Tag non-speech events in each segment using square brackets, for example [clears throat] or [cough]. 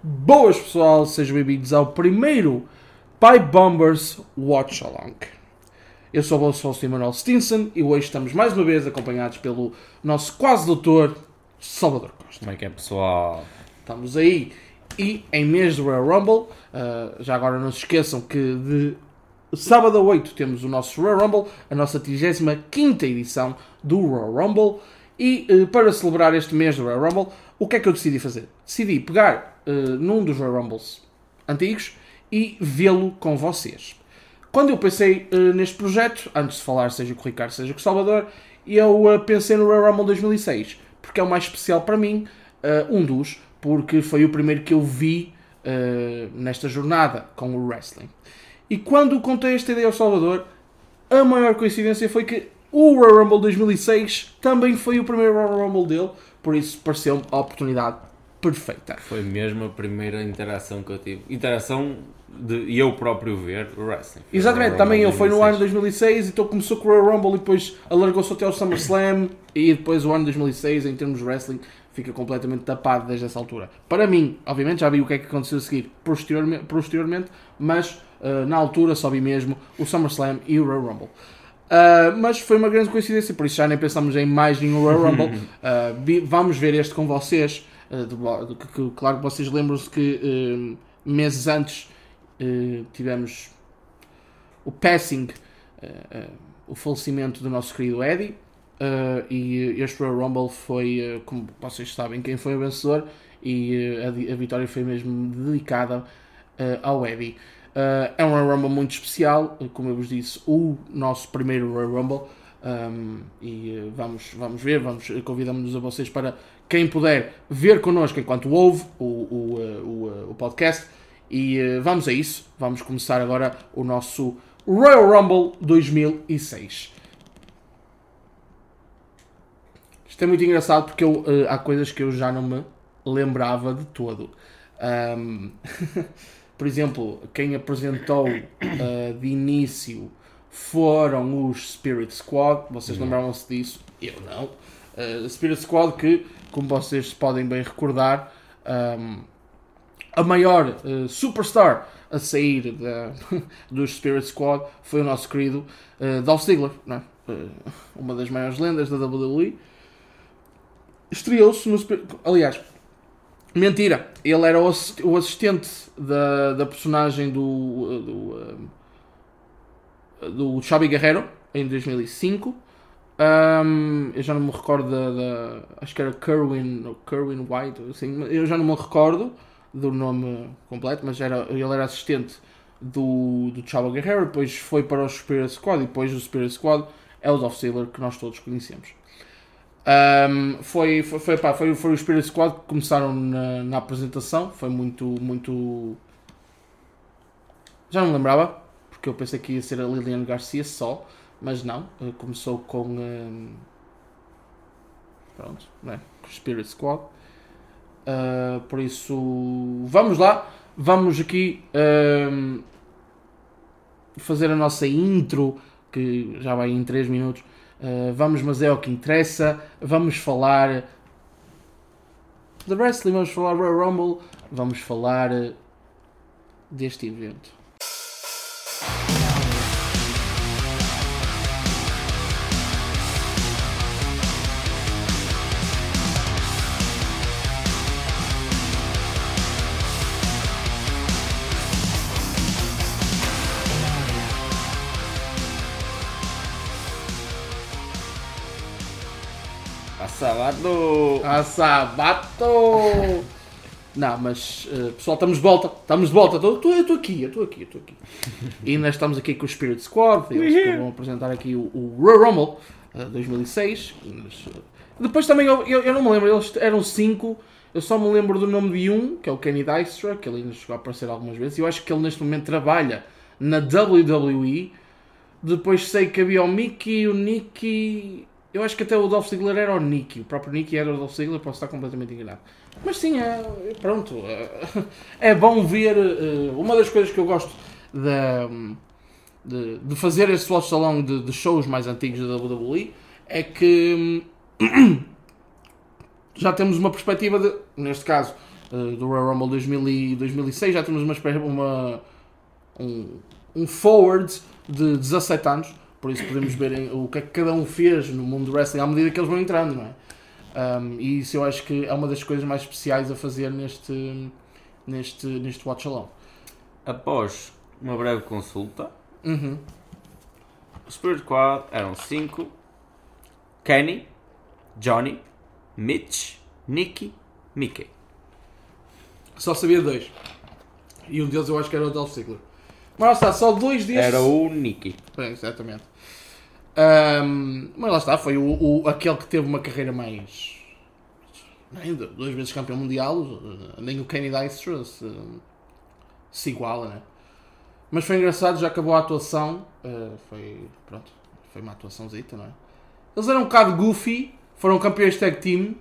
Boas pessoal, sejam bem-vindos ao primeiro Pipe Bombers Watch Along. Eu sou o vosso host Emanuel Stinson e hoje estamos mais uma vez acompanhados pelo nosso quase doutor Salvador Costa. Como é que é, pessoal? Estamos aí e em mês do Royal Rumble, uh, já agora não se esqueçam que de sábado a 8 temos o nosso Royal Rumble, a nossa 35 edição do Royal Rumble. E uh, para celebrar este mês do Royal Rumble, o que é que eu decidi fazer? Decidi pegar uh, num dos Royal Rumbles antigos e vê-lo com vocês. Quando eu pensei uh, neste projeto, antes de falar seja com o Ricardo, seja com o Salvador, eu uh, pensei no Royal Rumble 2006, porque é o mais especial para mim, um dos, porque foi o primeiro que eu vi nesta jornada com o wrestling. E quando contei esta ideia ao Salvador, a maior coincidência foi que o Royal Rumble 2006 também foi o primeiro Royal Rumble dele, por isso pareceu-me a oportunidade perfeita. Foi mesmo a primeira interação que eu tive. Interação de eu próprio ver o wrestling. Exatamente, também ele foi no ano 2006, então começou com o Royal Rumble e depois alargou-se até ao SummerSlam e depois o ano 2006 em termos de wrestling fica completamente tapado desde essa altura. Para mim, obviamente já vi o que é que aconteceu a seguir posteriormente, posteriormente mas uh, na altura só vi mesmo o SummerSlam e o Royal Rumble. Uh, mas foi uma grande coincidência, por isso já nem pensamos em mais nenhum Royal Rumble. [laughs] Uh, vamos ver este com vocês. Uh, do, que, claro que vocês lembram-se que meses antes tivemos o passing, o falecimento do nosso querido Eddie. e este Royal Rumble foi, como vocês sabem, quem foi o vencedor. E a, a vitória foi mesmo dedicada ao Eddie. Uh, é um Royal Rumble muito especial, como eu vos disse, o nosso primeiro Royal Rumble. Um, e uh, vamos, vamos ver, vamos, convidamos-nos a vocês para quem puder ver connosco enquanto ouve o, o, o, o podcast. E vamos a isso, vamos começar agora o nosso Royal Rumble 2006. Isto é muito engraçado porque eu, há coisas que eu já não me lembrava de todo. Um... [laughs] por exemplo, quem apresentou uh, de início foram os Spirit Squad, vocês uhum. lembravam-se disso? Eu não. Uh, Spirit Squad que, como vocês podem bem recordar, um, a maior uh, superstar a sair da, [laughs] dos Spirit Squad foi o nosso querido uh, Dolph Ziggler, é? uh, uma das maiores lendas da WWE. Estreou-se no Aliás, Mentira, ele era o, assistente da, da personagem do, do, do Xabi Guerrero em 2005. Um, eu já não me recordo da, da, Acho que era Kerwin, Kerwin White, assim, eu já não me recordo do nome completo, mas era, ele era assistente do, do Chavo Guerrero, depois foi para o Spirit Squad e depois do Spirit Squad é o Dolph que nós todos conhecemos. Um, foi, foi, foi, pá, foi, foi o Spirit Squad que começaram na, na, apresentação. Foi muito, muito. Já não me lembrava, porque eu pensei que ia ser a Lilian Garcia só, mas não. Começou com. Um... Pronto, né? Com Spirit Squad. Uh, por isso, vamos lá. Vamos aqui um, fazer a nossa intro, que já vai em 3 minutos. Uh, vamos, mas é o que interessa. Vamos falar de wrestling, vamos falar Royal Rumble, vamos falar deste evento. Sabato! A sabato! Não, mas uh, pessoal, estamos de volta, estamos de volta. Estou aqui, eu estou aqui, eu estou aqui. E ainda estamos aqui com o Spirit Squad, eles que vão apresentar aqui o, o Royal Rumble uh, 2006. Mas, uh, depois também, eu, eu, eu, não me lembro, eles eram cinco. Eu só me lembro do nome de um, que é o Kenny Dystra, que ele ainda chegou a aparecer algumas vezes. Eu acho que ele neste momento trabalha na WWE. Depois sei que havia o Mickey, o Nicky eu acho que até o Dolph Ziggler era o Nicky. O próprio Nicky era o Dolph Ziggler, posso estar completamente enganado. Mas sim, é, pronto. É, é bom ver. Eh, uma das coisas que eu gosto de, de, fazer esse watch salão de, de, shows mais antigos da WWE é que [clears throat] já temos uma perspectiva de, neste caso, uh, do Royal Rumble 2000 e 2006, já temos uma, uma um, um forward de 17 anos, por isso podemos ver o que é que cada um fez no mundo do wrestling à medida que eles vão entrando, não é? Um, e isso eu acho que é uma das coisas mais especiais a fazer neste, neste, neste Watch Along. Após uma breve consulta, uhum. o Spirit Quad eram 5: Kenny, Johnny, Mitch, Nicky, Mickey. Só sabia dois. E um deles eu acho que era o Dolph Ziggler. Mas lá está, só dois destes. Era o Nicky. É, exatamente. Um, mas lá está, foi o, o, aquele que teve uma carreira mais. Ainda, duas vezes campeão mundial, nem o Kenny Dykstra se, se iguala, né? Mas foi engraçado, já acabou a atuação. Uh, foi. Pronto, foi uma atuaçãozita, não é? Eles eram um bocado goofy, foram campeões tag team.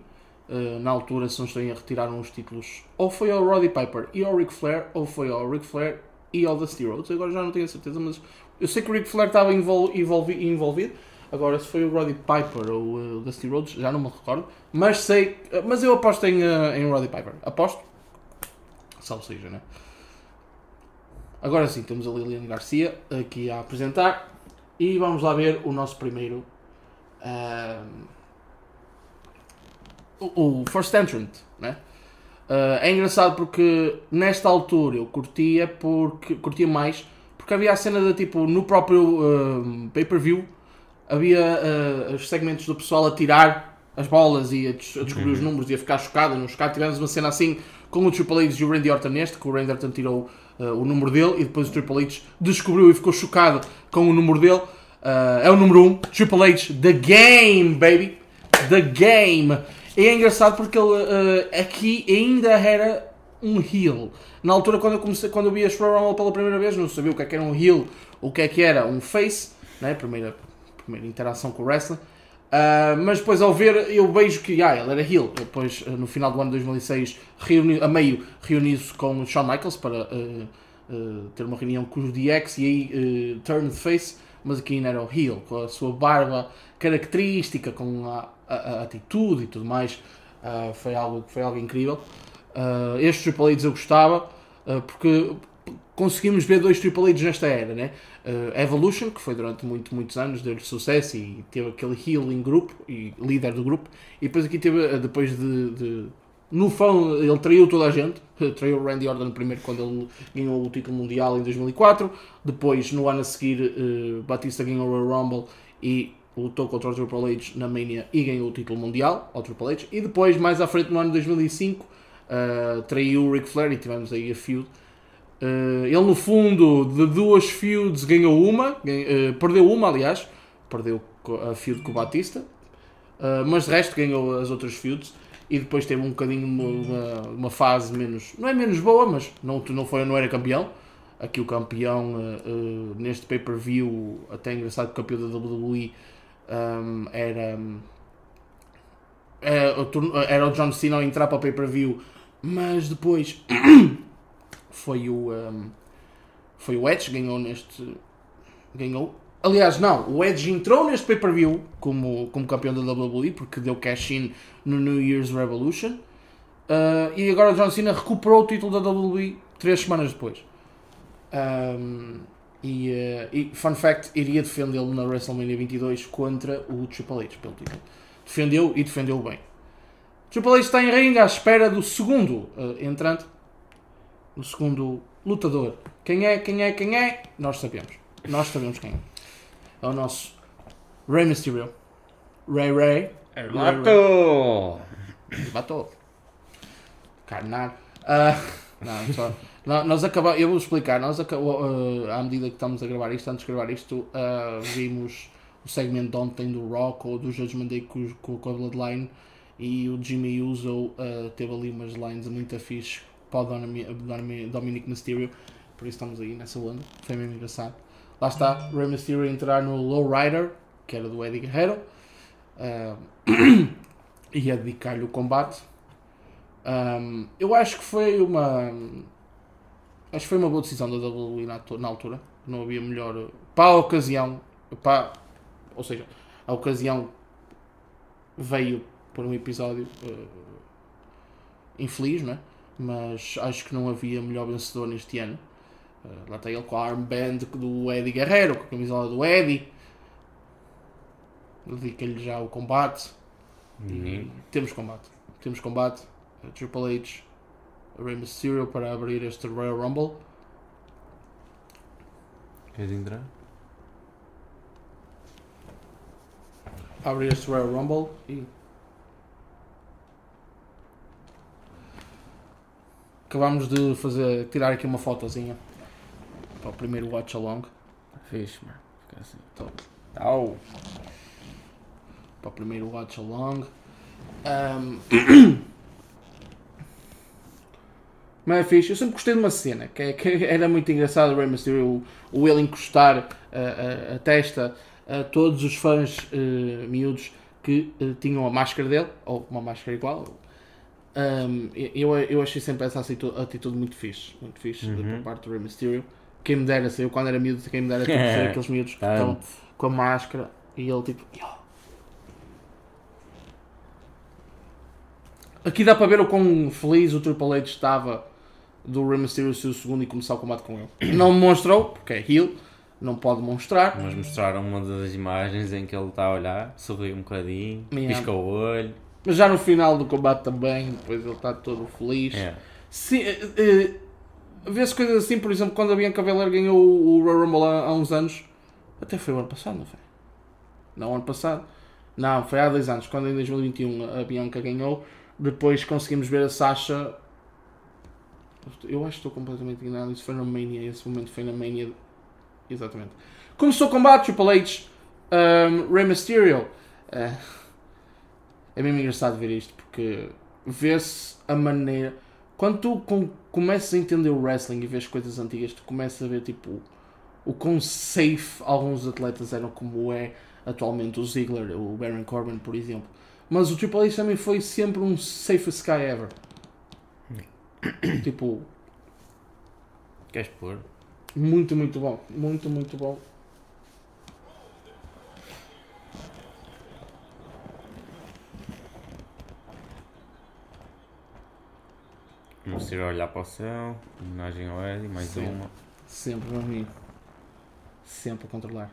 Uh, na altura, se não estou a retiraram os títulos. Ou foi ao Roddy Piper e ao Ric Flair, ou foi ao Ric Flair e ao Dusty Rhodes. Agora já não tenho a certeza, mas eu sei que o Ric Flair estava envol envolvi envolvido. Agora, se foi o Roddy Piper ou o uh, Dusty Rhodes, já não me recordo. Mas sei. Uh, mas eu aposto em, uh, em Roddy Piper. Aposto. Salve seja, né? Agora sim, temos a Lilian Garcia aqui a apresentar. E vamos lá ver o nosso primeiro. o, o First Entrant, né? Uh, é engraçado porque nesta altura eu curtia porque curtia mais porque havia a cena de tipo no próprio uh, pay-per-view havia uh, os segmentos do pessoal a tirar as bolas e a, des a descobrir uhum. os números e a ficar chocado, não chocar. Tivemos uma cena assim com o Triple H e o Randy Orton neste, que o Randy Orton tirou o número dele e depois o Triple H descobriu e ficou chocado com o número dele. é o número 1, um, Triple H, The Game, baby! The Game! E é engraçado porque ele uh, aqui ainda era um heel. Na altura, quando eu, comecei, quando eu vi a Royal Rumble pela primeira vez, não sabia o que, é que era um heel, o que é que era um face, né? primeira, primeira interação com o wrestling. Uh, mas depois, ao ver, eu vejo que ah, ele era heel. Depois, uh, no final do ano de 2006, reuni, a meio, reuniu-se com o Shawn Michaels para uh, ter uma reunião com os DX e aí turn face. Mas aqui ainda era o heel, com a sua barba característica, com a, a, a atitude e tudo mais, uh, foi, algo, foi algo incrível. Uh, estes Triple H's eu gostava, uh, porque conseguimos ver dois Triple H's nesta era, né? Uh, Evolution, que foi durante muito, muitos anos, deu-lhe sucesso e teve aquele healing grupo e líder do grupo, e depois aqui teve, depois de, de no fã, ele traiu toda a gente. [laughs] Traiu Randy Orton primeiro quando ele ganhou o título mundial em 2004. Depois, no ano a seguir, uh, Batista ganhou o Rumble e lutou contra o Triple H na Mania e ganhou o título mundial ao Triple H. E depois, mais à frente, no ano de 2005, uh, traiu o Ric Flair e tivemos aí a feud. Uh, ele, no fundo, de duas feuds ganhou uma, uh, perdeu uma, aliás, perdeu a feud com o Batista, uh, mas de resto ganhou as outras feuds. E depois teve um bocadinho uma, uma fase menos, não é menos boa, mas não, não, foi, não era campeão. Aqui o campeão neste pay-per-view, até engraçado, o campeão da WWE um, era, era, era o John Cena a entrar para o pay-per-view, mas depois [clears throat] foi o um, foi o Edge ganhou neste ganhou aliás não o Edge entrou neste pay-per-view como, como campeão da WWE porque deu cash in no New Year's Revolution uh, e agora John Cena recuperou o título da WWE três semanas depois um, e, uh, e, fun fact, iria defendê-lo na WrestleMania 22 contra o Triple H pelo título. Defendeu e defendeu bem. Triple H está em ringue à espera do segundo uh, entrante, o segundo lutador. Quem é, quem é, quem é? Nós sabemos. Nós sabemos quem é. É o nosso Rey Mysterio. Ray Ray. Matou! Matou. Carnar. Uh, não, só. Nós acabamos, eu vou explicar, nós uh, à medida que estamos a gravar isto, antes de gravar isto, uh, vimos o segmento de ontem do Rock ou do Judgment Day com, com, com a Bloodline e o Jimmy Uso uh, teve ali umas lines muito fixe para o Dominic Mysterio, por isso estamos aí nessa onda, foi mesmo engraçado. Lá está, Rey Mysterio entrar no Low Rider, que era do Eddie Guerrero, uh, [clears throat] e a dedicar-lhe o combate. Um, eu acho que foi uma Acho que foi uma boa decisão da WWE na, na altura. Não havia melhor. Para a ocasião. Para, ou seja, a ocasião veio por um episódio uh, infeliz, não é? mas acho que não havia melhor vencedor neste ano. Uh, lá está ele com a armband do Eddie Guerrero, com a camisola do Eddie. Dedica-lhe já o combate. E temos combate. Temos combate. Uh, Triple H, Rey Mysterio para abrir este Royal Rumble. Queres entrar? Abrir este Royal Rumble e. Acabámos de fazer, tirar aqui uma fotozinha para o primeiro watch along. Fixe, mano. Fica assim. Top. Au! para o primeiro watch along. Um, [coughs] mas é fixe. Eu sempre gostei de uma cena que, é- que [laughs] era muito engraçado o Rey Mysterio, o, o ele encostar a, a- a testa a todos os fãs eh, miúdos que eh, tinham a máscara dele, ou uma máscara igual. Um, eu, eu achei sempre essa atitude, muito fixe, muito fixe por parte do Rey Mysterio. Quem me dera, se eu quando era miúdo, quem me dera tipo, ser [laughs] aqueles miúdos que estão com a máscara e ele tipo. Aqui dá para ver o quão feliz o Triple H estava do Rey Mysterio ser o segundo e começar o combate com ele. [clears throat] Não demonstrou, porque é heel, não pode demonstrar. Mas mostraram uma das imagens em que ele está a olhar, sorri um bocadinho, Yeah. pisca o olho. Mas já no final do combate também, depois ele está todo feliz. É. Se, eh, eh, Vê-se coisas assim, por exemplo, quando a Bianca Belair ganhou o Royal Rumble há, há uns anos. Até foi o ano passado, não foi? Não, ano passado. Não, foi há dois anos, quando em 2021 a Bianca ganhou. Depois conseguimos ver a Sasha. Eu acho que estou completamente enganado. Isso foi na Mania. Esse momento foi na Mania. Exatamente. Começou o combate, Triple H, um, Rey Mysterio. Eh, é mesmo engraçado ver isto porque vê-se a maneira. Quando tu com- começas a entender o wrestling e vês coisas antigas, tu começas a ver tipo o quão safe alguns atletas eram, como é atualmente o Ziggler, o Baron Corbin, por exemplo. Mas o Triple H também foi sempre um safest guy ever. [coughs] tipo, Queres pôr? muito, muito bom. Muito, muito bom. A olhar para o céu. Homenagem ao Eddie, mais Sim. uma. Sempre para mim. Sempre a controlar.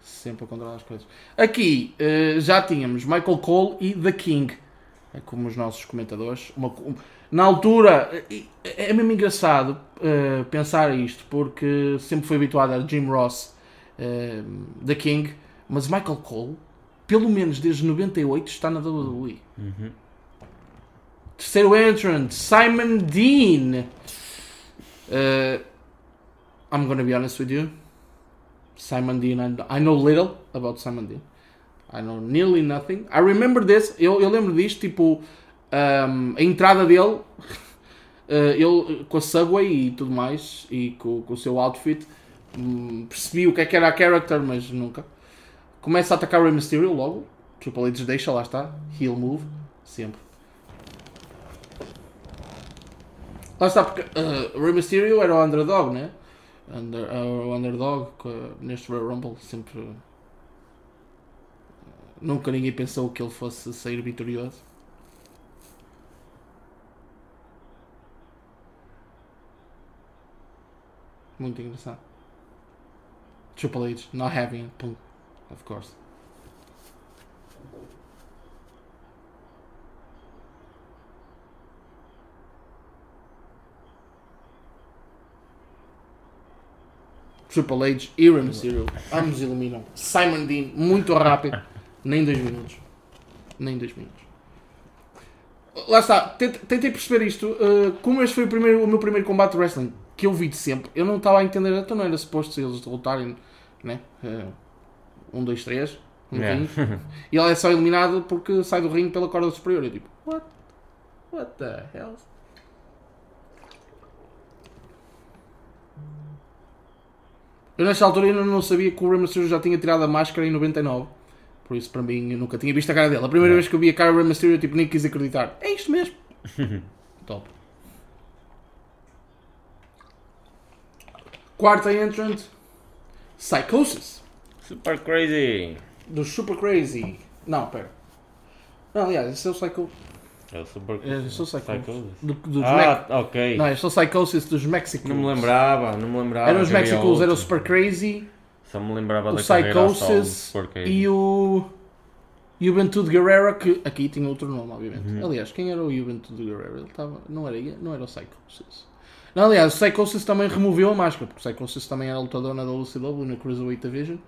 Sempre a controlar as coisas. Aqui eh, já tínhamos Michael Cole e The King. É como os nossos comentadores. Uma- um- na altura, eh, é é mesmo engraçado eh, pensar isto, porque sempre fui habituado a Jim Ross, eh, The King, mas Michael Cole, pelo menos desde 98, está na WWE. Uhum. Terceiro entrant, Simon Dean. Uh, I'm gonna be honest with you. Simon Dean, I, know little about Simon Dean. I know nearly nothing. I remember this, eu, eu lembro disto, tipo, um, a entrada dele, [laughs] uh, ele com a Subway e tudo mais, e com, com o seu outfit, hum, percebi o que é que era a character, mas nunca. Começa a atacar o Rey Mysterio logo, Triple H deixa, lá está, heel move, sempre. Lá está, porque uh, Rey Mysterio era o underdog, né? Under, era o underdog que, neste Royal Rumble sempre. uh, nunca ninguém pensou que ele fosse sair vitorioso. Muito engraçado. Triple H, not having, pum, of course. Triple H e Rey Mysterio. Ambos eliminam. Simon Dean, muito rápido. Nem dois minutos. Nem dois minutos. Lá está. Tent- Tentei perceber isto. uh, como este foi o, primeiro, o meu primeiro combate de wrestling que eu vi de sempre, eu não estava a entender. Então não era suposto eles derrotarem, né? Uh, um, dois, três. No Yeah. [laughs] E ele é só eliminado porque sai do ringue pela corda superior. Eu tipo, what? What the hell? Eu nesta altura ainda não sabia que o Rey Mysterio já tinha tirado a máscara em 99. Por isso, para mim, eu nunca tinha visto a cara dele. A primeira vez que eu vi a cara do Rey Mysterio, eu tipo, nem quis acreditar. É isto mesmo. [laughs] Top. Quarta entrant. Psychosis. Super crazy! Do Super Crazy. Não, pera. Não, aliás, esse é o Psycho... É o Super Eu sou Psychosis. Do, dos Ah, ok. Não, eu sou Psychosis dos Mexicals. Não me lembrava, não me lembrava. Eram os Mexicals, era o. Super Crazy Só me lembrava o da Psychosis e o. E o Juventude Guerrera, que aqui tinha outro nome, obviamente. Uhum. Aliás, quem era o Juventude Guerrera? Ele estava. Não era, não era o Psychosis. Não, aliás, o Psychosis também removeu a máscara, porque o Psychosis também era lutador na WCW, na Cruiserweight Division.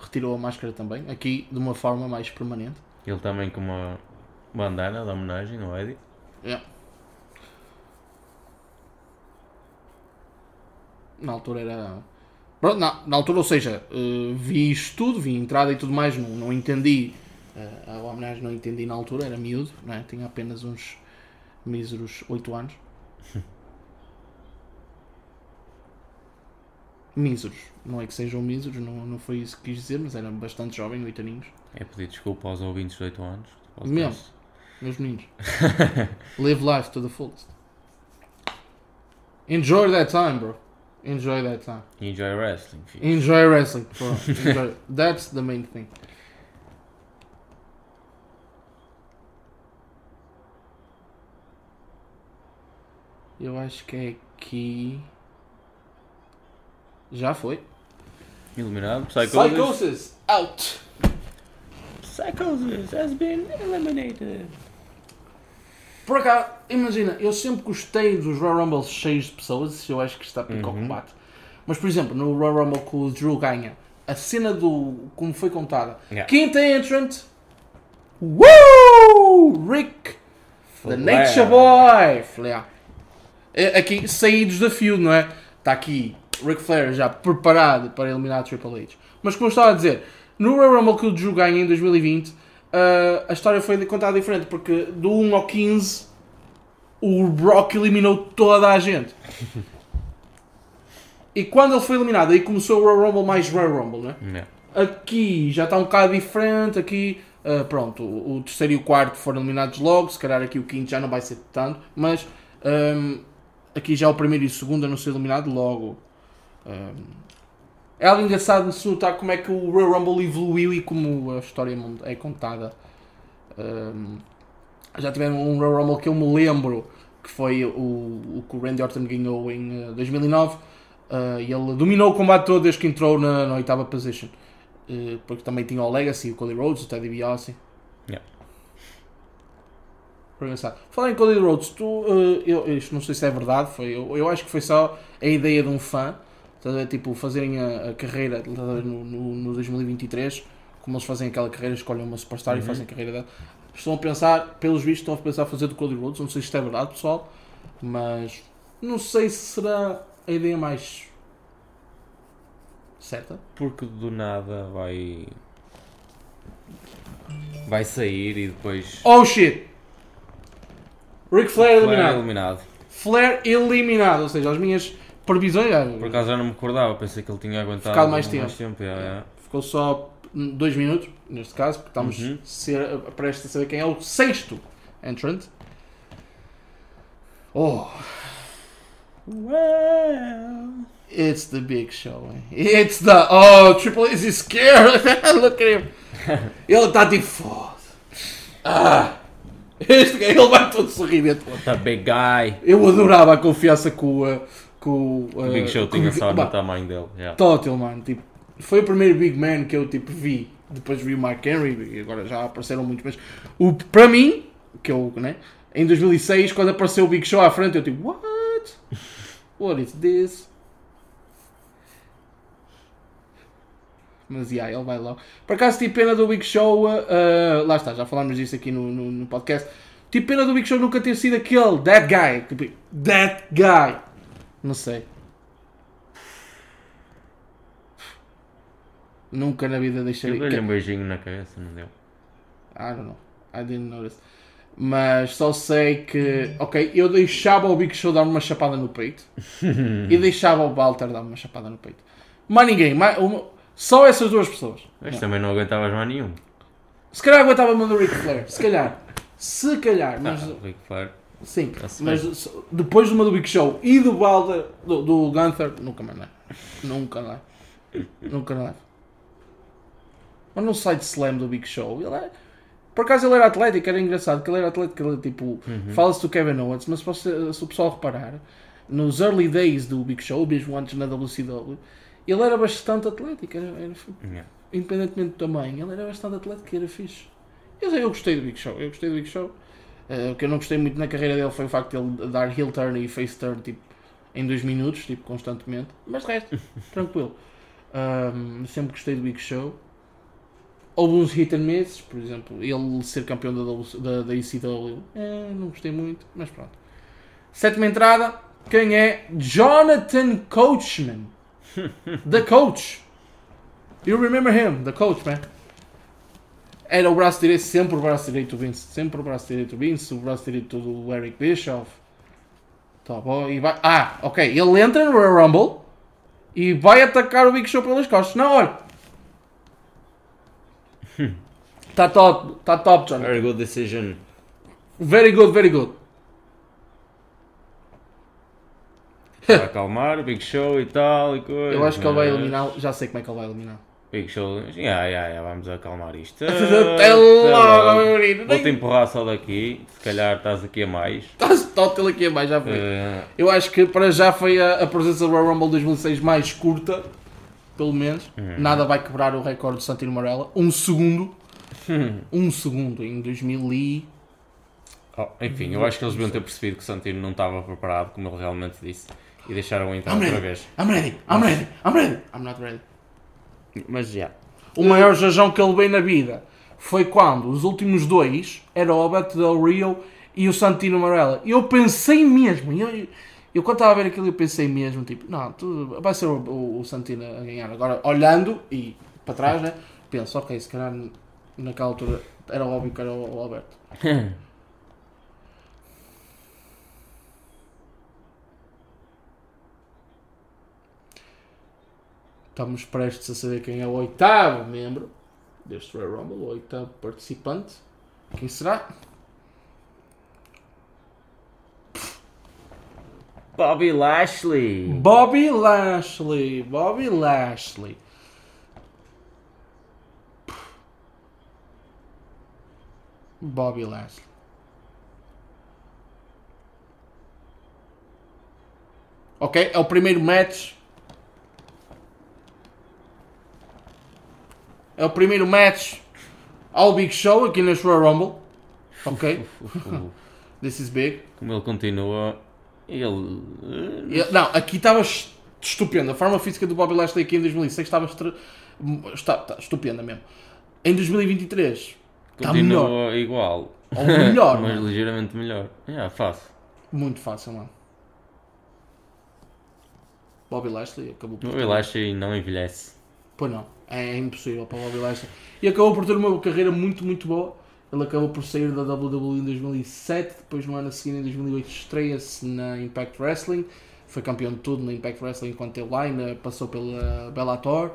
Retirou a máscara também, aqui de uma forma mais permanente. Ele também com uma bandana de homenagem ao Eddie. Yeah. Na altura era. Pronto, na, na altura, ou seja, eh, vi isto tudo, vi entrada e tudo mais, não, não entendi. eh, a homenagem não entendi na altura, era miúdo, não é? tinha apenas uns míseros 8 anos. [laughs] míseros, não é que sejam míseros, não, não foi isso que quis dizer, mas era bastante jovem, 8 aninhos. É pedir desculpa aos ouvintes de 8 anos. Mesmo. Meus meninos. [laughs] Live life to the fullest. Enjoy that time, bro. Enjoy that time. Enjoy wrestling, filho. Enjoy wrestling, bro. Enjoy. [laughs] That's the main thing. Eu acho que é aqui. Já foi. Iluminado. Psychosis. Psychosis out. Psychosis has been eliminated. Por acaso, imagina, eu sempre gostei dos Royal Rumbles cheios de pessoas, eu acho que está ao Uhum. combate. Mas, por exemplo, no Royal Rumble que o Drew ganha, a cena do. como foi contada. Yeah. Quinta entrant. Woo! Rick, the Flair. Nature Boy. Flair. É, Aqui, saídos da field, não é? Está aqui Ric Flair já preparado para eliminar Triple H. Mas como eu estava a dizer, no Royal Rumble que o Drew ganha em 2020, ah, a história foi contada diferente, porque do 1 ao 15 o Brock eliminou toda a gente. E quando ele foi eliminado, aí começou o Royal Rumble mais Royal Rumble, não é? Yeah. Aqui já está um bocado diferente. Aqui, ah, pronto, o, o terceiro e o quarto foram eliminados logo. Se calhar aqui o quinto já não vai ser tanto. Mas ahm, aqui já o primeiro e o segundo a não ser eliminado logo. Ahm, é algo engraçado de se notar como é que o Royal Rumble evoluiu e como a história é contada. Ahm, já tiveram um Royal Rumble que eu me lembro que foi o, o que o Randy Orton ganhou em eh, 2009. Uh, e ele dominou o combate todo desde que entrou na, na oitava position. Uh, porque também tinha o Legacy, o Cody Rhodes, o Teddy DiBiase. Yeah. Engraçado. Falar em Cody Rhodes, tu, uh, eu, isto não sei se é verdade, foi, eu, eu acho que foi só a ideia de um fã, estás a ver, tipo, fazerem a, a carreira no, no, no 2023, como eles fazem aquela carreira, escolhem uma superstar e Uhum. fazem a carreira dela. Estão a pensar, pelos vistos, estão a pensar fazer do Cody Rhodes, não sei se isto é verdade, pessoal, mas não sei se será a ideia mais certa. Porque do nada vai. Vai sair e depois. Oh shit! Ric Flair Flair eliminado. eliminado. Flair eliminado, ou seja, as minhas previsões. Por acaso já não me recordava, pensei que ele tinha aguentado Ficado mais tempo. yeah, yeah. Ficou só dois minutos, neste caso, porque estamos Uhum. ser, prestes a saber quem é o sexto entrant. Oh, Well. it's the big show. It's the. Oh, Triple H is scared. [laughs] Look at him. [laughs] Ele está tipo. Foda. Ah, este gajo, ele vai todo sorridente. The big guy. Eu adorava a confiança com o. Com, o, O Big Show com tinha só no tamanho dele. Yeah. Total, mano. Tipo, foi o primeiro Big Man que eu tipo, vi. Depois vi o Mark Henry e agora já apareceram muitos. Mas o, para mim, que eu, né? Em 2006, quando apareceu o Big Show à frente, eu tipo, what? What is this? Mas yeah, ele vai lá. Por acaso tive pena do Big Show. uh, uh, lá está, já falámos disso aqui no, no, no podcast. Tive pena do Big Show nunca ter sido aquele, that guy. Tipo, that guy. Não sei. Nunca na vida Eu deixaria. dei-lhe um beijinho na cabeça, não deu? I don't know. I didn't notice. Mas só sei que. Ok, eu deixava o Big Show dar uma chapada no peito. [laughs] e deixava o Walter dar uma chapada no peito. Mais ninguém. Mais, uma- só essas duas pessoas. Mas Não. também não aguentavas mais nenhum. Se calhar aguentava a mão do Ric Flair. Se calhar. Se calhar. Mas, Ah, Ric Flair. Sim. tá-se Mas depois de uma do Big Show e do Walter, do, do Gunther, nunca mais não. Nunca não. Nunca não. Mas no side slam do Big Show, ele é. Por acaso ele era atlético, era engraçado, que ele era atlético, ele, tipo, fala-se do Kevin Owens, mas se, se o pessoal reparar, nos early days do Big Show, mesmo antes na WCW, ele era bastante atlético, era, era- Yeah. independentemente do tamanho, ele era bastante atlético e era fixe. Eu, eu gostei do Big Show, eu gostei do Big Show. Eh, o que eu não gostei muito na carreira dele foi o facto de ele dar heel turn e face turn tipo, em dois minutos, tipo, constantemente. Mas de resto, [laughs] tranquilo. Ahm, sempre gostei do Big Show. Houve uns hit and miss, por exemplo, ele ser campeão da, W- da, da ECW, eh, não gostei muito, mas pronto. Sétima entrada, quem é? Jonathan Coachman. [laughs] The Coach. You remember him, the Coach, man. Era o braço direito, sempre o braço direito do Vince, sempre o braço direito do Vince, o braço direito do Eric Bischoff. Tá bom, e vai. Ah, ok, ele entra no Royal Rumble e vai atacar o Big Show pelas costas. Não, olha. [laughs] Tá top, tá top, Jonathan. Very good decision. Very good, very good. Para acalmar, Big Show e tal e coisa. Eu acho que ele vai eliminar, já sei como é que ele vai eliminar. Big Show, yeah, yeah, yeah, vamos acalmar isto. [laughs] Até logo, meu querido. Vou-te empurrar só daqui, se calhar estás aqui a mais. Estás total aqui abaixo, já foi. Eh, Eu acho que para já foi a, a presença do Royal Rumble 2006 mais curta, pelo menos. Nada vai quebrar o recorde de Santino Marella. Um segundo. [laughs] um segundo em 2000 e... oh, enfim, eu acho que eles deviam ter percebido que o Santino não estava preparado, como ele realmente disse, e deixaram entrar I'm outra ready, vez. I'm ready, I'm ready, I'm ready. I'm not ready. Mas já. O maior jajão que ele veio na vida foi quando os últimos dois era o Alberto Del Rio e o Santino Marella. Eu pensei mesmo, eu, eu quando estava a ver aquilo eu pensei mesmo, tipo, não, vai ser o, o- o Santino a ganhar. Agora, olhando e para trás, né, penso, ok, se calhar naquela altura era óbvio que era o, o Alberto. [laughs] Estamos prestes a saber quem é o oitavo membro deste Royal Rumble, o oitavo participante. Quem será? Bobby Lashley! Bobby Lashley. Bobby Lashley. Bobby Lashley. Ok, é o primeiro match. É o primeiro match ao Big Show aqui neste Royal Rumble. Ok, [laughs] this is big. Como ele continua, ele. eh, E- Não, aqui estava est- estupenda. A forma física do Bobby Lashley aqui em 2006 estava estra... está, está estupenda mesmo. Em 2023 está melhor. Continua igual. Ou melhor, [laughs] Mas mano. ligeiramente melhor. Yeah, fácil. Muito fácil, mano. Bobby Lashley acabou por. Bobby Lashley não envelhece. Pois não, é impossível para o Bobby Lashley. E acabou por ter uma carreira muito, muito boa. Ele acabou por sair da WWE em 2007, depois no ano a seguir, em 2008, estreia-se na Impact Wrestling. Foi campeão de tudo na Impact Wrestling enquanto lá, ainda passou pela Bellator.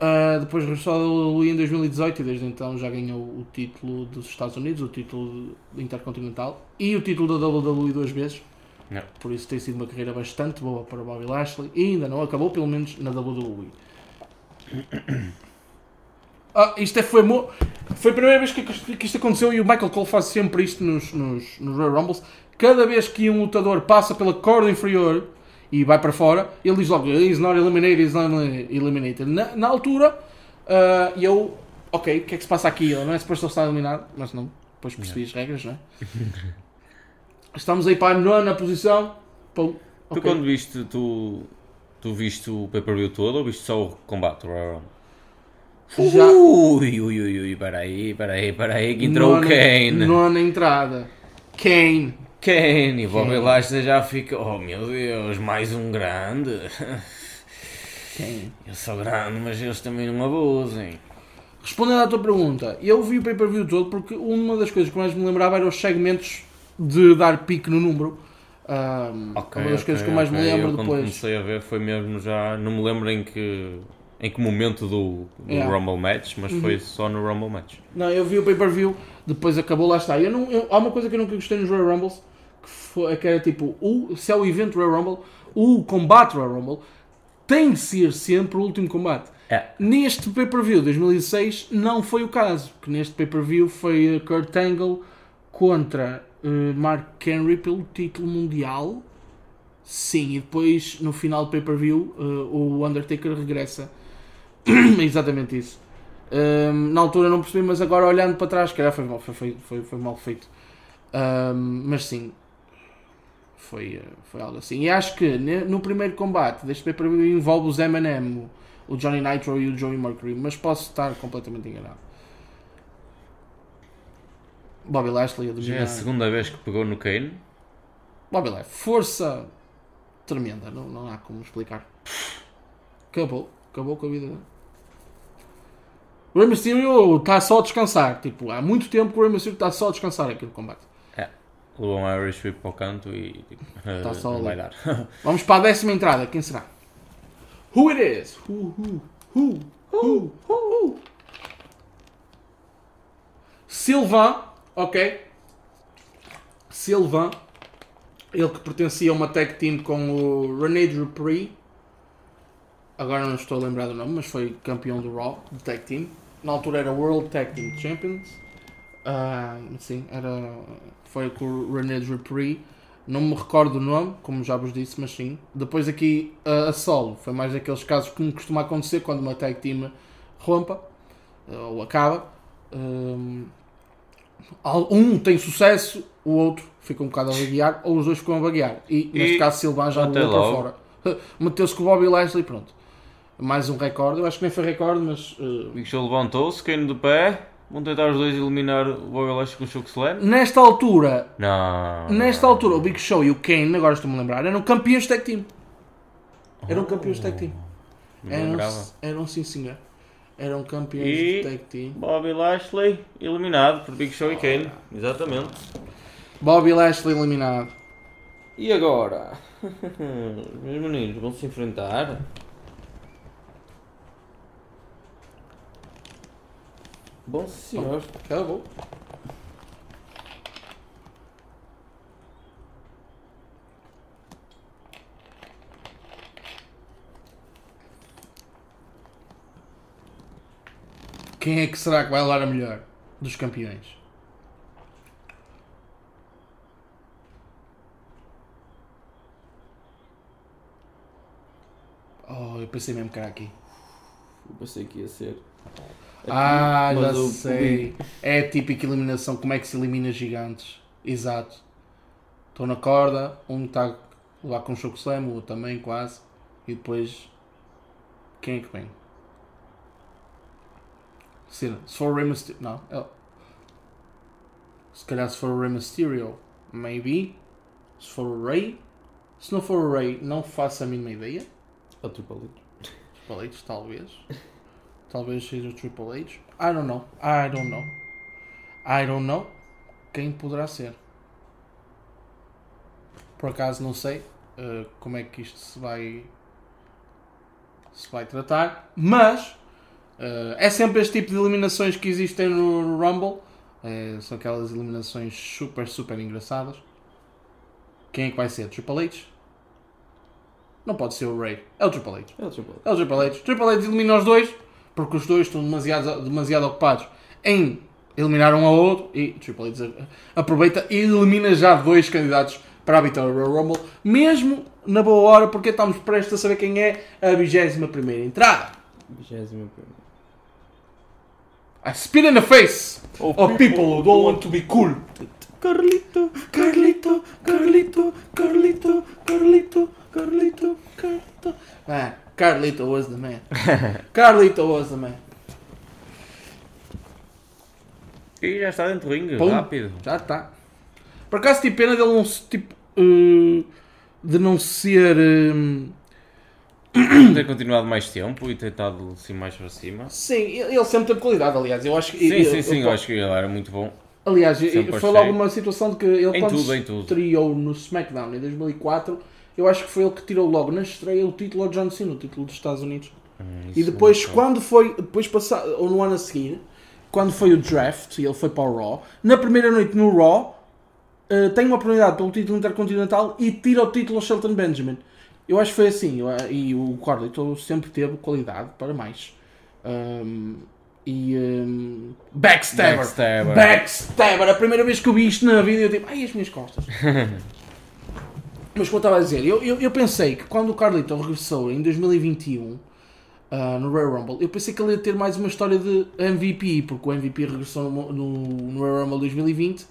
Ah, depois regressou ao WWE em 2018 e desde então já ganhou o título dos Estados Unidos, o título intercontinental e o título da WWE duas vezes. Não. Por isso tem sido uma carreira bastante boa para o Bobby Lashley e ainda não acabou, pelo menos na WWE. Ah, isto é, foi, foi a primeira vez que, que isto aconteceu e o Michael Cole faz sempre isto nos, nos, nos Royal Rumbles. Cada vez que um lutador passa pela corda inferior e vai para fora, ele diz logo: He's not eliminated, he's not eliminated. Na, na altura, ah, eu, ok, o que é que se passa aqui? Ele não é suposto estar eliminado, mas não, depois percebi as regras, não é? [laughs] Estamos aí para a nona posição. Pum, Tu ok. quando viste, tu, tu viste o pay-per-view todo ou viste só o combate? o? Já- Ui, ui, ui, ui, peraí, peraí, peraí, que entrou o Nona- Kane. Nona entrada. Kane. Kane, e Bobby. Lashley já fica, oh meu Deus, mais um grande. Kane. Eu sou grande, mas eles também não abusem. Respondendo à tua pergunta, eu vi o pay-per-view todo porque uma das coisas que mais me lembrava era os segmentos de dar pique no número. Ahm, Ok, uma das ok, coisas que eu mais me ok. lembro eu, quando depois. comecei a ver foi mesmo já, não me lembro em que, em que momento do, do Yeah. Uhum. Rumble Match, mas foi só no Rumble Match. Não, eu vi o pay-per-view, depois acabou, lá está. Eu não, eu- há uma coisa que eu nunca gostei nos Royal Rumbles, que, foi, que era tipo, o, se é o evento Royal Rumble, o combate Royal Rumble, tem de ser sempre o último combate. É. Neste pay-per-view 2006 não foi o caso, porque neste pay-per-view foi Kurt Angle contra uh, Mark Henry pelo título mundial. Sim, e depois no final do pay-per-view uh, o Undertaker regressa. [clears throat] Exatamente isso. Um, na altura não percebi, mas agora olhando para trás, calhar foi mal, foi, foi, foi mal feito. Um, mas sim, foi, foi algo assim. E acho que no primeiro combate deste pay-per-view envolve os M&M, o Johnny Nitro e o Joey Mercury, mas posso estar completamente enganado. Bobby Lashley a dominar. Já é a segunda vez que pegou no Kane. Bobby Lashley, força tremenda, não, não há como explicar. Acabou, acabou com a vida dele. O Rey Mysterio está só a descansar. Tipo, há muito tempo que o Rey Mysterio está só a descansar aqui no combate. É. Levou um Irish Whip para o canto e tipo, Tá [laughs] só não ali. vai dar. [laughs] Vamos para a décima entrada. Quem será? Who it is? Who, who, who, who, who, who? Sylvain, ok. Sylvain, ele que pertencia a uma tag team com o René Dupree. Agora não estou a lembrar do nome, mas foi campeão do Raw, de tag team. Na altura era World Tag Team Champions. Ah, sim, era, foi com o René Dupree. Não me recordo o nome, como já vos disse, mas sim. Depois aqui a, a solo, foi mais daqueles casos que me costuma acontecer quando uma tag team rompa eh, ou acaba. Hum, al- um tem sucesso, o outro fica um bocado a vaguear, ou os dois ficam a vaguear. E neste E caso Silvan já levou para fora. [laughs] Meteu-se com o Bobby Lashley e pronto. Mais um recorde. Eu acho que nem foi recorde, mas eh, Big Show levantou-se, Kane do pé. Vão tentar os dois eliminar o Bobby Lashley com o Choke Slam. nesta altura, Não. nesta altura, o Big Show e o Kane, agora estou-me a lembrar, eram campeões de tag team. Eram campeões de tag team. Eram, eram sim, senhor. Eram campeões E- de tag team. Bobby Lashley eliminado por Big Show e Kane. Exatamente. Bobby Lashley eliminado. E agora? [laughs] Meus meninos vão se enfrentar. Bom senhor. Acabou. Quem é que será que vai levar a melhor dos campeões? Oh, eu pensei mesmo que era aqui. Eu pensei que ia ser. Ah, Aqui, já mas o- sei. É a típica eliminação. Como é que se elimina gigantes? Exato. Estão na corda, um está levar com um choque slam, o outro também, quase. E depois. Quem é que vem? Se, se for o Rey Mysterio. Não. é- Se calhar se for o Rey Mysterio, maybe. Se for o Rey. Se não for o Rey, não faço a mínima ideia. O Triple H. Triple H, talvez. [laughs] Talvez seja o Triple H. I don't know. I don't know. I don't know. Quem poderá ser? Por acaso não sei uh, como é que isto se vai se vai tratar, mas uh, é sempre este tipo de eliminações que existem no Rumble. Eh, são aquelas eliminações super, super engraçadas. Quem é que vai ser? Triple H? Não pode ser o Ray. É o Triple H. É o Triple H. É o Triple H. Triple H elimina os dois, porque os dois estão demasiado, demasiado ocupados em eliminar um ao outro, e Triple H aproveita e elimina já dois candidatos para a vitória do Royal Rumble, mesmo na boa hora, porque estamos prestes a saber quem é a 21 primeira entrada. 21 I spit in the face of people who don't want to be cool. Carlito. Carlito, Carlito, Carlito, Carlito, Carlito, Carlito. Man, Carlito was the man. [laughs] Carlito was the man. E já está dentro do ringue, Pum. rápido. Já está. Por acaso tive pena dele não se, tipo, eh, de não ser. eh, Ter continuado mais tempo e tentado assim mais para cima. sim, ele sempre teve qualidade, aliás. Eu acho que. Sim, eu- sim, eu- sim, eu acho que ele era muito bom. Aliás, Sempre foi achei. logo uma situação de que ele Em quando tudo, se em tudo. estreou no SmackDown em 2004, eu acho que foi ele que tirou logo na estreia o título ao John Cena, o título dos Estados Unidos. Hum, E depois, não- quando foi, depois passado, ou no ano a seguir, quando foi o draft e ele foi para o Raw, na primeira noite no Raw, eh, tem uma oportunidade pelo título intercontinental e tira o título ao Shelton Benjamin. Eu acho que foi assim, e o Carlito sempre teve qualidade para mais. Um, e um, Backstabber. Backstabber. Backstabber. A primeira vez que eu vi isto na vida, eu tipo, ai, as minhas costas. [laughs] Mas como eu estava a dizer, eu, eu, eu pensei que quando o Carlito regressou em 2021 ah, no Royal Rumble, eu pensei que ele ia ter mais uma história de MVP, porque o MVP regressou no, no, no Royal Rumble 2020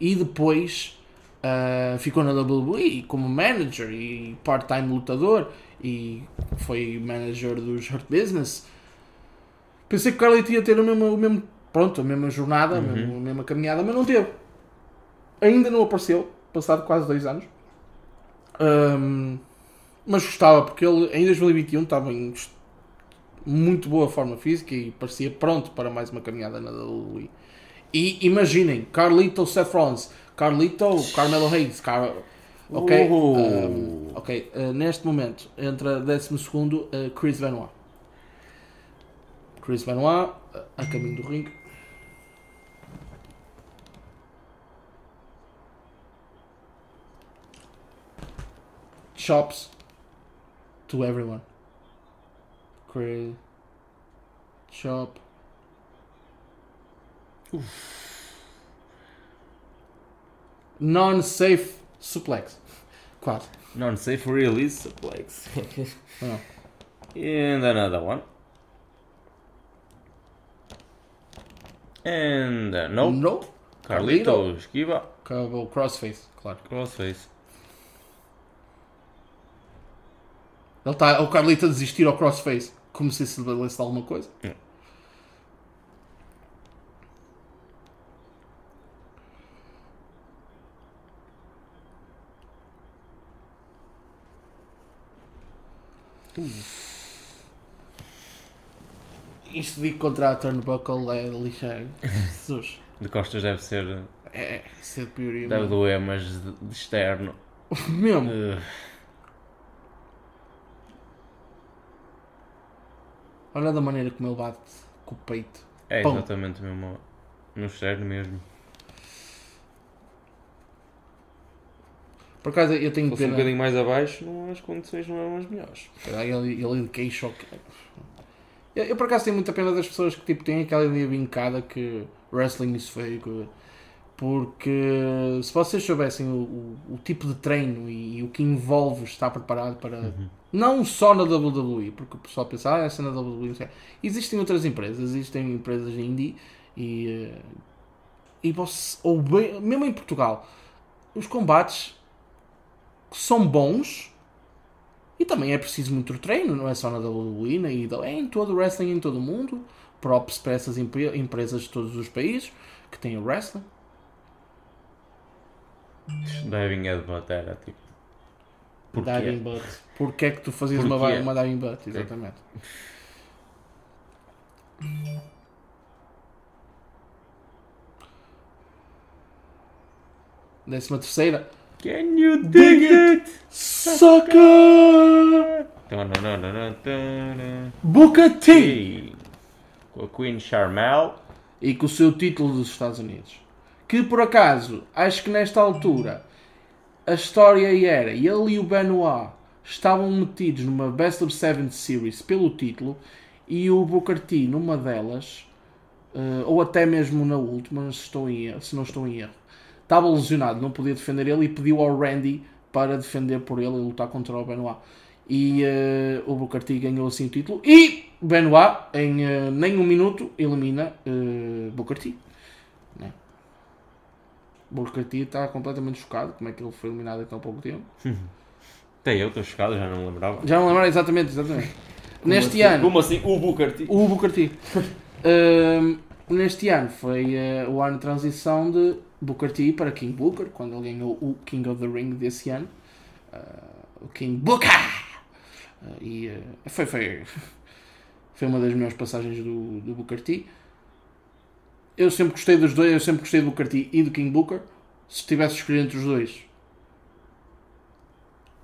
e depois ah, ficou na WWE como manager e part-time lutador e foi manager dos Hurt Business. Pensei que o Carlito ia ter o mesmo, o mesmo pronto, a mesma jornada, a, mesma, a mesma caminhada, mas não teve. Ainda não apareceu, passado quase dois anos. Ahm, mas gostava, porque ele em 2021 estava em muito boa forma física e parecia pronto para mais uma caminhada na WWE. E imaginem, Carlito, Seth Rollins, Carlito, Carmelo Hayes, Car... ok, Uh. um, ok, uh, neste momento entra 12 segundo uh, Chris Benoit. Chris Benoit uh, a caminho do ringue. Chops to everyone. Chris Chop. Non-safe suplex. Quase. Non-safe release suplex. Oh. [laughs] And another one. And uh, nope. Nope. Carlito, esquiva. Acabou crossface, claro. Crossface. Ele está o Carlito a desistir ao crossface, como se isso valesse de alguma coisa. Hum. Isto de contra a turnbuckle é lixar. [laughs] Jesus. De costas deve ser. É, de pioria. Deve doer, mas de, de externo. [laughs] Mesmo. uh, Olha da maneira como ele bate com o peito. é Pum. exatamente mesmo. No externo mesmo. Por acaso eu tenho Se fosse um pena. bocadinho mais abaixo, não, as condições não eram as melhores. Ele, ele de queixo. Eu, eu por acaso tenho muita pena das pessoas que tipo, têm aquela ideia vincada que wrestling isso feio. que- Porque se vocês soubessem o, o, o tipo de treino e, e o que envolve estar preparado para. Não só na WWE, porque o pessoal pensa, ah, essa na WWE. não sei. Existem outras empresas, existem empresas indie e. eh, E você, ou bem- mesmo em Portugal, os combates são bons e também é preciso muito treino, não é só na WWE, na IDO, é em todo o wrestling em todo o mundo. Props para essas empre- empresas de todos os países que têm o wrestling. Diving Headbutt era tipo. Porquê? Diving butt. Porquê é que tu fazias uma, uma diving butt? Exatamente. Décima terceira. Can you dig it? Sucker! Booker T! Com a Queen Charmel. e com o seu título dos Estados Unidos. Que por acaso, acho que nesta altura a história aí era ele e o Benoit estavam metidos numa Best of Seven Series pelo título e o Booker T numa delas, ou até mesmo na última, se, estou em erro- se não estou em erro, estava lesionado, não podia defender ele e pediu ao Randy para defender por ele e lutar contra o Benoit. E eh, o Booker T ganhou assim o título. E Benoit, em eh, nem um minuto, elimina eh, Booker T. Né? Booker T está completamente chocado como é que ele foi eliminado em tão pouco tempo. [laughs] Até eu estou chocado, já não me lembrava. Já não lembro exatamente, exatamente. [laughs] neste assim? ano, Como assim? O Booker T. o Booker T. Ahm, [laughs] neste ano foi eh, o ano de transição de Booker T para King Booker, quando ele ganhou o King of the Ring desse ano. Ah, o King Booker! Ah, e eh, foi, foi, [laughs] foi uma das melhores passagens do, do Booker T. Eu sempre gostei dos dois, eu sempre gostei do Booker T e do King Booker. Se tivesse escolhido entre os dois,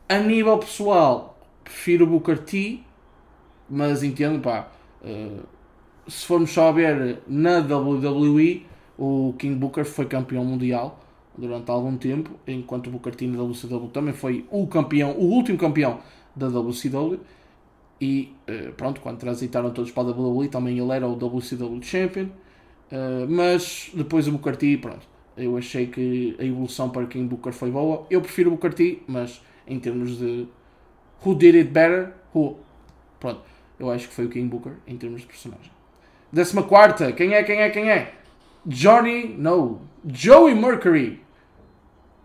a nível pessoal, prefiro o Booker T, mas entendo, pá, eh, se formos só a ver na WWE, o King Booker foi campeão mundial durante algum tempo, enquanto o Booker T na WCW também foi o campeão, o último campeão da WCW. E uh, pronto, quando transitaram todos para a WWE, também ele era o WCW Champion. Uh, mas depois o Booker T, pronto, eu achei que a evolução para King Booker foi boa. Eu prefiro o Booker T, mas em termos de who did it better, who, pronto, eu acho que foi o King Booker em termos de personagem. Décima quarta, quem é, quem é, quem é? Johnny, no, Joey Mercury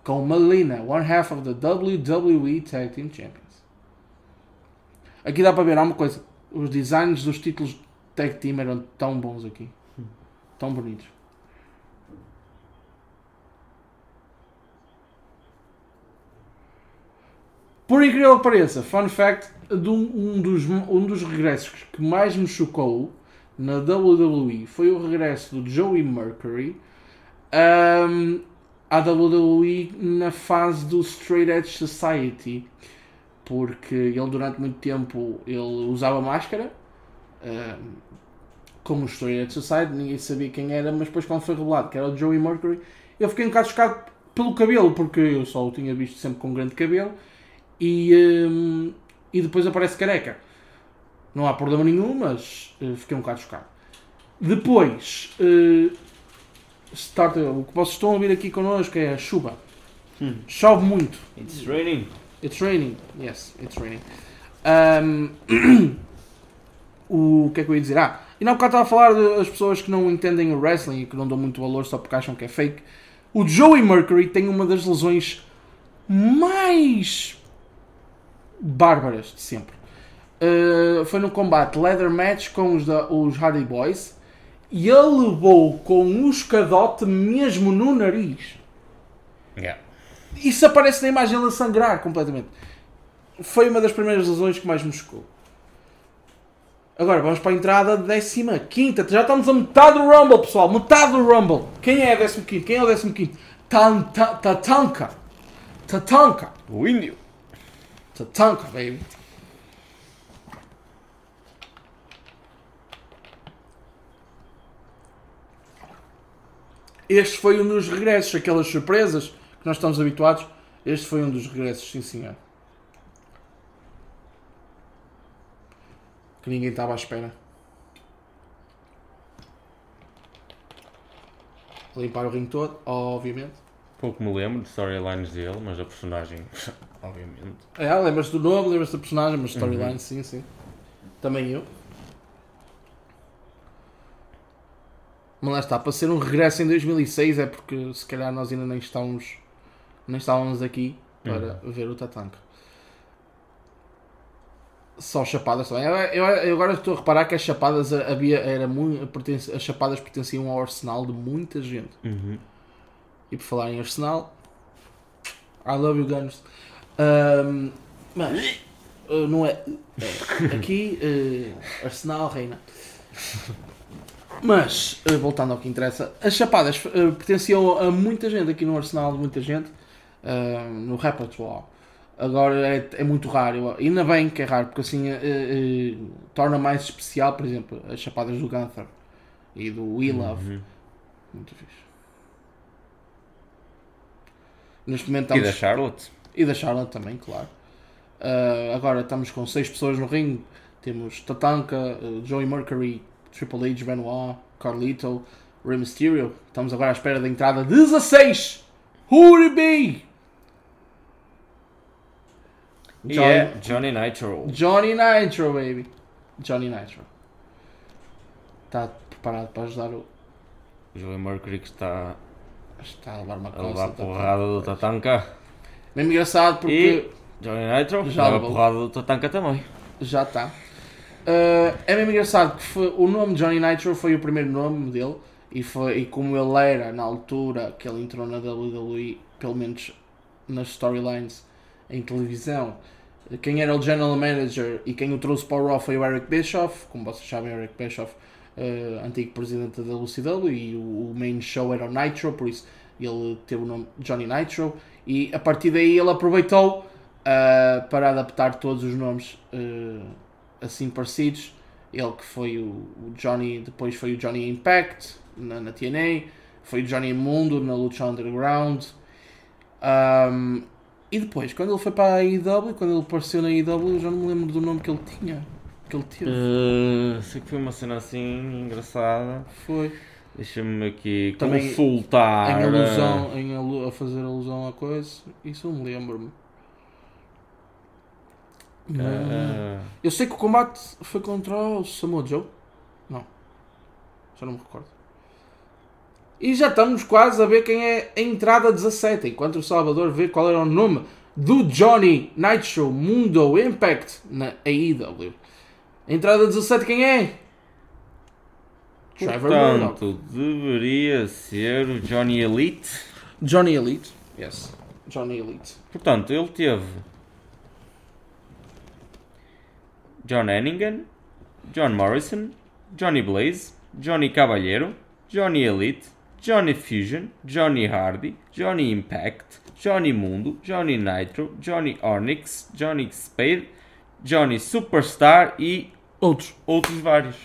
com Melina, one half of the WWE Tag Team Champions. Aqui dá para ver, uma coisa, os designs dos títulos Tag Team eram tão bons aqui, tão bonitos. Por incrível que pareça, fun fact, um, um, dos, um dos regressos que mais me chocou na WWE foi o regresso do Joey Mercury um, à WWE na fase do Straight Edge Society porque ele durante muito tempo ele usava máscara um, como o Straight Edge Society, ninguém sabia quem era, mas depois quando foi revelado que era o Joey Mercury, eu fiquei um bocado chocado pelo cabelo, porque eu só o tinha visto sempre com grande cabelo e, um, e depois aparece careca. Não há problema nenhum, mas uh, fiquei um bocado chocado. Depois, uh, start, o que vocês estão a ouvir aqui connosco é a chuva. Hum. Chove muito. It's raining. It's raining. Yes, it's raining. Um, [clears throat] o que é que eu ia dizer? Ah, e não, bocado estava a falar das pessoas que não entendem o wrestling e que não dão muito valor só porque acham que é fake. O Joey Mercury tem uma das lesões mais bárbaras de sempre. Uh, foi no combate leather match com os, da, os Hardy Boys e ele levou com um escadote mesmo no nariz. Yeah. Isso aparece na imagem ele a sangrar completamente. Foi uma das primeiras lesões que mais me chocou. Agora vamos para a entrada décima quinta. Já estamos a metade do Rumble, pessoal. Metade do Rumble. Quem é o décimo quinto? Quem é o décimo quinto? Tatanka. Tatanka. O índio. Tatanka, baby. Este foi um dos regressos, aquelas surpresas que nós estamos habituados. Este foi um dos regressos, sim senhor. Que ninguém estava à espera. Limpar o ringue todo, obviamente. Pouco me lembro de storylines dele, mas a personagem, [laughs] obviamente. É, lembras-te do nome, lembras-te da personagem, mas storyline, sim, sim. Também eu. Mas lá está, para ser um regresso em 2006 é porque se calhar nós ainda nem estávamos, nem estávamos aqui para ver o Tatanka. Só chapadas também. Eu, eu- eu agora estou a reparar que as chapadas havia, era muito, pertence- as chapadas pertenciam ao arsenal de muita gente. Uhum. E por falar em Arsenal, I love you Gunners. Ahm, mas uh, não é. é, aqui uh, Arsenal reina. Mas, uh, voltando ao que interessa, as chapadas uh, pertenciam a muita gente aqui no Arsenal, muita gente uh, no repertoire. Agora é, é muito raro, ainda bem que é raro, porque assim uh, torna mais especial, por exemplo, as chapadas do Gunther e do We Love. Uhum. Muito fixe. Neste momento E estamos... da Charlotte? E da Charlotte também, claro. Agora estamos com 6 pessoas no ringue. Temos Tatanka, Joey Mercury, Triple H, Benoit, Carlito, Rey Mysterio. Estamos agora à espera da entrada 16! Who would it be? E Johnny- é Johnny Nitro. Johnny Nitro, baby. Johnny Nitro. Está preparado para ajudar o. Joey Mercury que está Está a levar uma a levar a porrada do Tatanka. Mesmo engraçado porque. E Johnny Nitro Já leva a porrada do Tatanka também. Já está. Uh, é mesmo engraçado que foi- o nome Johnny Nitro foi o primeiro nome dele e, foi, e como ele era na altura que ele entrou na WWE, pelo menos nas storylines em televisão, quem era o general manager e quem o trouxe para o Raw foi o Eric Bischoff, como vocês sabem, o Eric Bischoff, uh, antigo presidente da WCW, e o, o main show era o Nitro, por isso ele teve o nome Johnny Nitro, e a partir daí ele aproveitou uh, para adaptar todos os nomes assim parecidos. Ele que foi o, o Johnny, depois foi o Johnny Impact na, na TNA, foi o Johnny Mundo na Lucha Underground. Um, e depois, quando ele foi para a AEW, quando ele apareceu na AEW, eu já não me lembro do nome que ele tinha. que ele teve. Uh, sei que foi uma cena assim engraçada. Foi. Deixa-me aqui Também consultar. Em alusão, em alu a fazer alusão à coisa. Isso eu me lembro-me. Uh, Eu sei que o combate foi contra o Samoa Joe. Não. Já não me recordo. E já estamos quase a ver quem é a entrada 17. Enquanto o Salvador vê qual era o nome do Johnny Nitro Mundo Impact na AEW. Entrada 17 quem é? Trevor portanto, deveria ser o Johnny Elite. Johnny Elite. Yes. Johnny Elite. Portanto, ele teve John Hennigan, John Morrison, Johnny Blaze, Johnny Caballero, Johnny Elite, Johnny Fusion, Johnny Hardy, Johnny Impact, Johnny Mundo, Johnny Nitro, Johnny Onyx, Johnny Spade, Johnny Superstar e Outros. outros vários.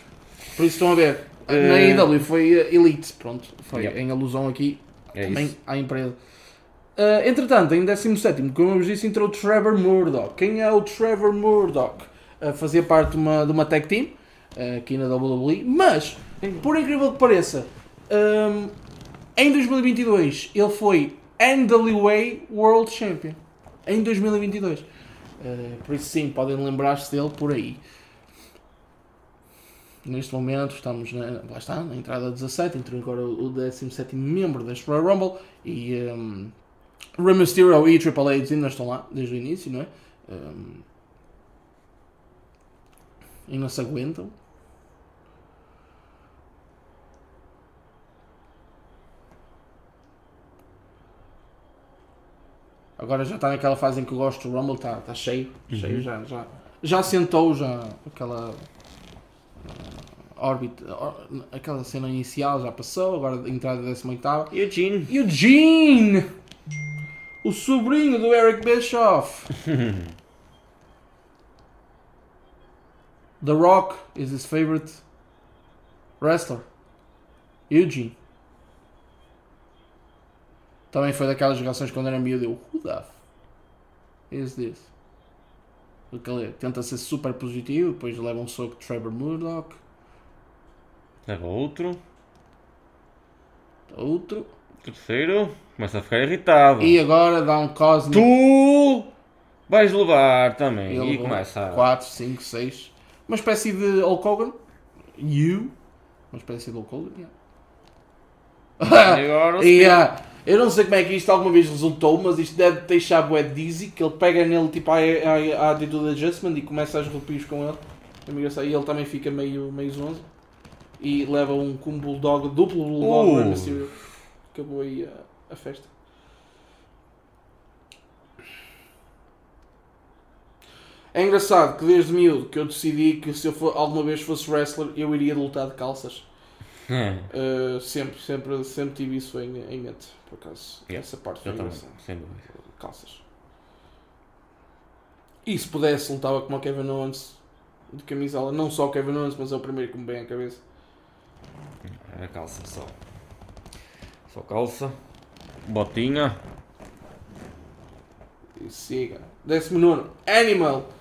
Por isso estão a ver. Eh, Na AEW foi uh, Elite. Pronto. Foi Yeah. em alusão aqui É também isso. à empresa. Uh, entretanto, em 17, como eu vos disse, entrou o Trevor Murdoch. Quem é o Trevor Murdoch? Uh, fazia parte de uma, de uma tag team uh, aqui na WWE, mas, por incrível que pareça, um, em 2022 ele foi NWA World Champion. Em 2022. Uh, por isso, sim, podem lembrar-se dele por aí. Neste momento estamos na, lá está, na entrada 17, entrou agora o 17 membro deste Royal Rumble e um, Rey Mysterio e Triple H ainda estão lá desde o início, não é? Um, e não se aguentam. Agora já está naquela fase em que eu gosto do Rumble, está está cheio, cheio já, já, já sentou já aquela órbita, ó- aquela cena inicial já passou, agora a entrada da 18 Eugene. Eugene! O sobrinho do Eric Bischoff. [laughs] The Rock is his favorite wrestler. Eugene. Também foi daquelas gerações quando era miúdo. Eu, who the is this? Porque ele tenta ser super positivo, depois leva um soco de Trevor Murdoch. Leva outro. Outro. Terceiro. Começa a ficar irritado. E agora dá um Cosmic. Tu vais levar também. Ele e começa. 4, 5, 6. Uma espécie de Hulk Hogan. You. Uma espécie de Hulk Hogan, yeah. E agora [laughs] o E, ah, eu não sei como é que isto alguma vez resultou, mas isto deve deixar bué dizzy, que ele pega nele tipo a, a, a attitude adjustment e começa as rupios com ele. É. E ele também fica meio, meio zonzo. E leva um com um bulldog, duplo bulldog Uh. Mysterio. Acabou aí a, a festa. É engraçado que desde miúdo que eu decidi que se eu for, alguma vez fosse wrestler eu iria lutar de calças. Uh, sempre, sempre, sempre tive isso em, em mente, por acaso. Yeah, Essa parte foi Eu também, engraçada. Calças. E se pudesse, lutava como o Kevin Owens de camisola. Não só o Kevin Owens, mas é o primeiro que me vem à cabeça. Era calça só. Só calça. Botinha. E siga. Décimo nono. Animal.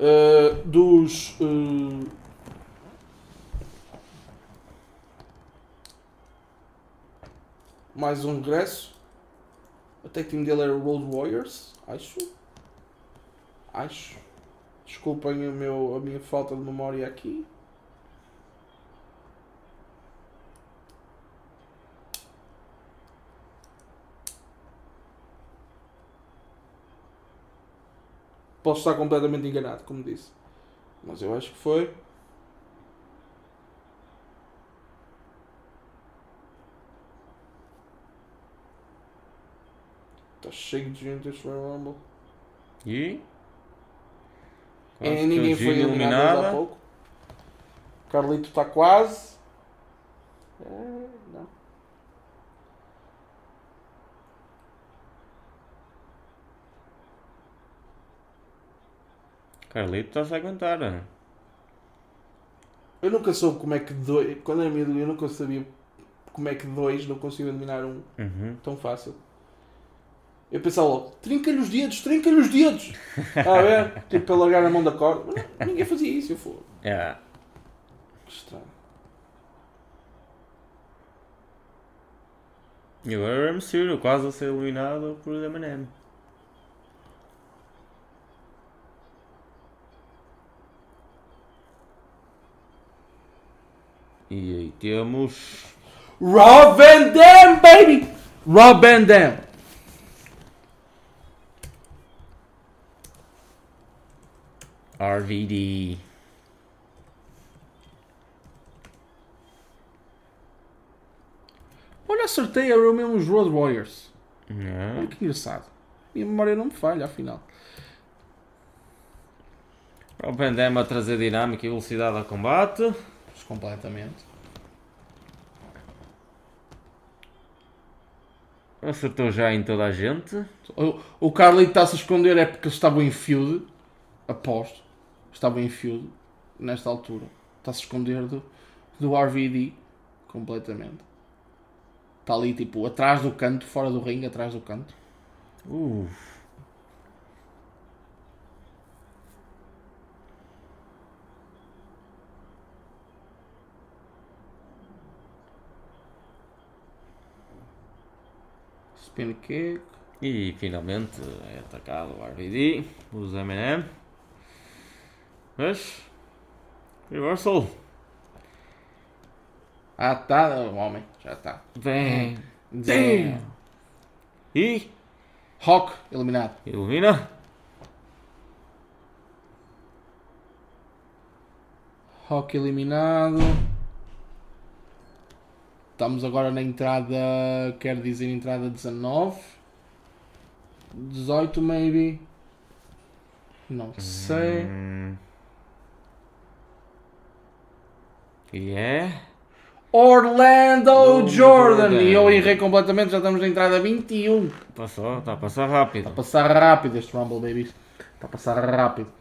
Uh, dos. uh, mais um regresso. A tag team dele era Road Warriors, acho. Acho. Desculpem o meu, a minha falta de memória aqui. Posso estar completamente enganado, como disse. Mas eu acho que foi. Está cheio de gente este Rumble. E. E Quase ninguém foi eliminado há pouco. Carlito está quase. É, não. Carlito está-se a aguentar. né? Eu nunca soube como é que dois. Quando era miúdo, eu nunca sabia como é que dois não conseguiam eliminar um Uhum. tão fácil. Eu pensava logo, trinca-lhe os dedos, trinca-lhe os dedos. Está a ver? [laughs] Tipo, para largar a mão da corda. Mas não, ninguém fazia isso, eu fui. É. Que estranho. E agora o Rey Mysterio quase a ser eliminado por Eminem. E aí temos. Rob Van Dam, baby! Rob Van Dam. RVD. Olha, acertei, eram mesmo os Road Warriors. Não. Olha que engraçado. Minha memória não me falha, afinal. O Van Damme a trazer dinâmica e velocidade ao combate. Completamente. Acertou já em toda a gente. O, o Carlito está-se a esconder é porque eles estavam em feud. Aposto. Estavam em feud nesta altura. Está-se a esconder do, do RVD completamente. Está ali tipo atrás do canto, fora do ringue, atrás do canto. Uh. E finalmente é atacado o RVD. Usa Eminem. Mas. Reversal. Ah, tá, o homem, já está. Vem. Damn. E. Rock eliminado. Ilumina. Rock eliminado. Estamos agora na entrada, quer dizer, entrada 19. 18, maybe. Não sei. Hum. E é. Orlando Do Jordan. Jordan. E eu errei completamente, já estamos na entrada 21. Passou, está a passar rápido. Está a passar rápido este Rumble, babies. Está a passar rápido.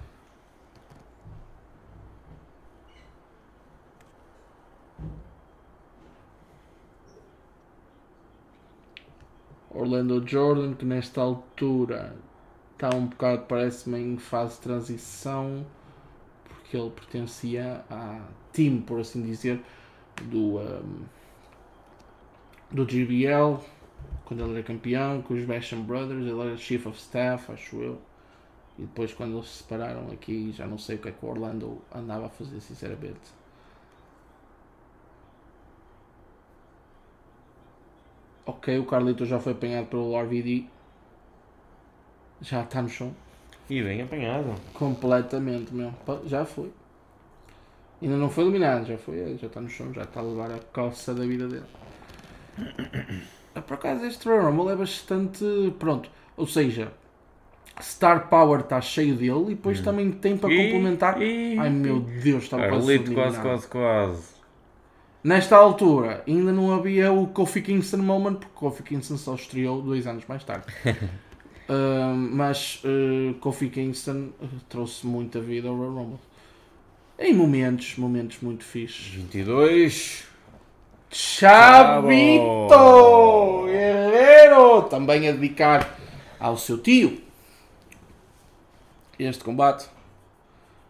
Orlando Jordan, que nesta altura está um bocado, parece-me, em fase de transição, porque ele pertencia à team, por assim dizer, do, um, do GBL, quando ele era campeão, com os Basham Brothers, ele era Chief of Staff, acho eu. E depois, quando eles se separaram aqui, já não sei o que é que o Orlando andava a fazer, sinceramente. Ok, o Carlito já foi apanhado pelo RVD. Já está no chão. E bem apanhado. Completamente, meu. Já foi. Ainda não foi eliminado, já foi. Já está no chão, já está a levar a coça da vida dele. [coughs] Ah, Por acaso este Royal Rumble é bastante. Pronto. Ou seja, Star Power está cheio dele e depois também tem para complementar. e- Ai meu Deus, está quase Carlito quase, quase, quase. Nesta altura ainda não havia o Kofi Kingston Moment, porque Kofi Kingston só estreou dois anos mais tarde. [laughs] Ah, mas ah, Kofi Kingston ah, trouxe muita vida ao Royal Rumble. Em momentos, momentos muito fixes. 22. Chavito Guerreiro! Também a dedicar ao seu tio este combate.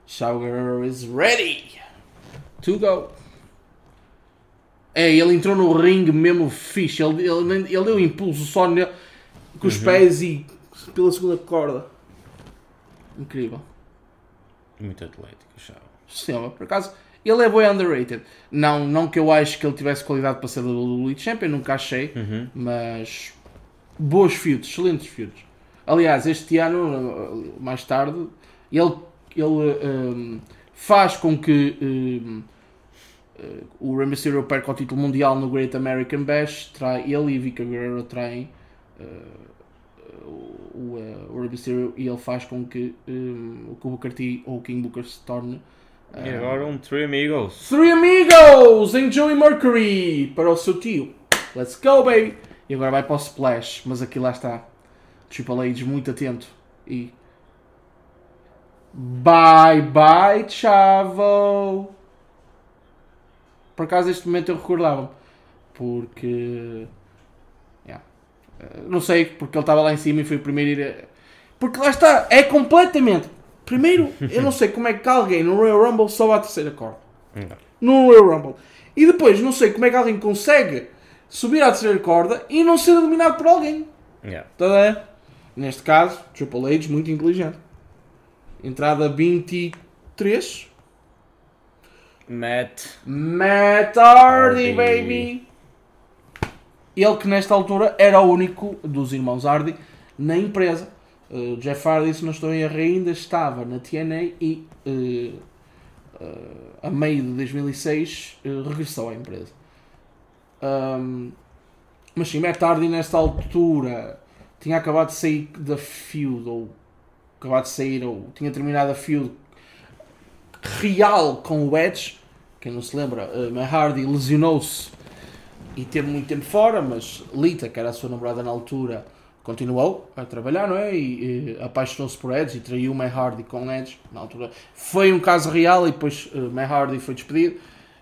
Chavo Guerreiro is ready to go. É, ele entrou no ringue mesmo fixe. Ele, ele, ele deu impulso só nele, com os pés e pela segunda corda. Incrível. Muito atlético, chave. Sim, por acaso, ele é bem underrated. Não, não que eu acho que ele tivesse qualidade para ser do WWE Champion, nunca achei, mas boas feuds, excelentes feuds. Aliás, este ano, eh, mais tarde, ele, ele ehm, faz com que ehm, eh, o Rey Mysterio perca o título mundial no Great American Bash, trai, ele e Vika Guerrero traem eh, o, eh, o Rey Mysterio e ele faz com que ehm, o Booker T ou o King Booker se torne E agora um Three Amigos. Three Amigos em Joey Mercury para o seu tio. Let's go, baby! E agora vai para o Splash, mas aqui lá está. Triple H muito atento. E. Bye bye, chavo! Por acaso, este momento eu recordava-me. Porque. yeah, não sei, porque ele estava lá em cima e foi o primeiro a ir. A... Porque lá está, é completamente. Primeiro, eu não sei como é que alguém no Royal Rumble sobe à terceira corda. No Royal Rumble. E depois, não sei como é que alguém consegue subir à terceira corda e não ser eliminado por alguém. Yeah. Tá Neste caso, Triple H, muito inteligente. Entrada 23. Matt. Matt Hardy, Hardy, baby! Ele que nesta altura era o único dos irmãos Hardy na empresa. Uh, Jeff Hardy, se não estou em erro, ainda estava na TNA e uh, uh, a meio de 2006 regressou à empresa. Um, mas sim, Matt Hardy nesta altura tinha acabado de sair da feud, ou acabado de sair, ou tinha terminado a feud real com o Edge. Quem não se lembra, uh, Hardy lesionou-se e teve muito tempo fora, mas Lita, que era a sua namorada na altura, continuou a trabalhar, não é? E, e apaixonou-se por Edge e traiu Matt Hardy com Edge na altura. Foi um caso real e depois uh, Matt Hardy foi despedido.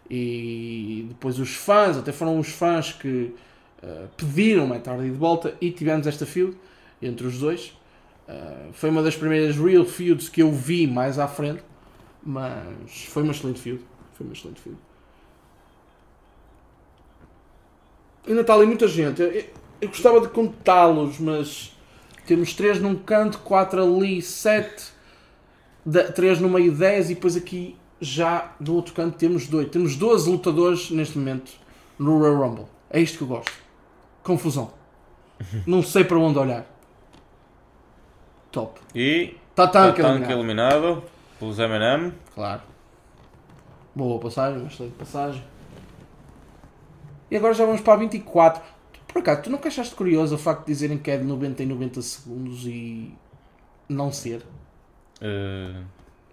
E depois os fãs, até foram os fãs que uh, pediram Matt Hardy de volta e tivemos esta feud entre os dois. Uh, foi uma das primeiras real feuds que eu vi mais à frente, mas foi uma excelente feud. Foi uma excelente feud. Ainda está ali muita gente. Eu, eu gostava de contá-los, mas temos 3 num canto, 4 ali, 7, 3 no meio, 10 e depois aqui já do outro canto temos dois. Temos 12 lutadores neste momento no Royal Rumble. É isto que eu gosto. Confusão. [laughs] Não sei para onde olhar. Top. E Tatank, Tatank eliminado. eliminado pelos M&M. Claro. Boa passagem, uma excelente passagem. E agora já vamos para a 24. Por acaso, tu nunca achaste curioso o facto de dizerem que é de 90 em 90 segundos e não ser? Uh...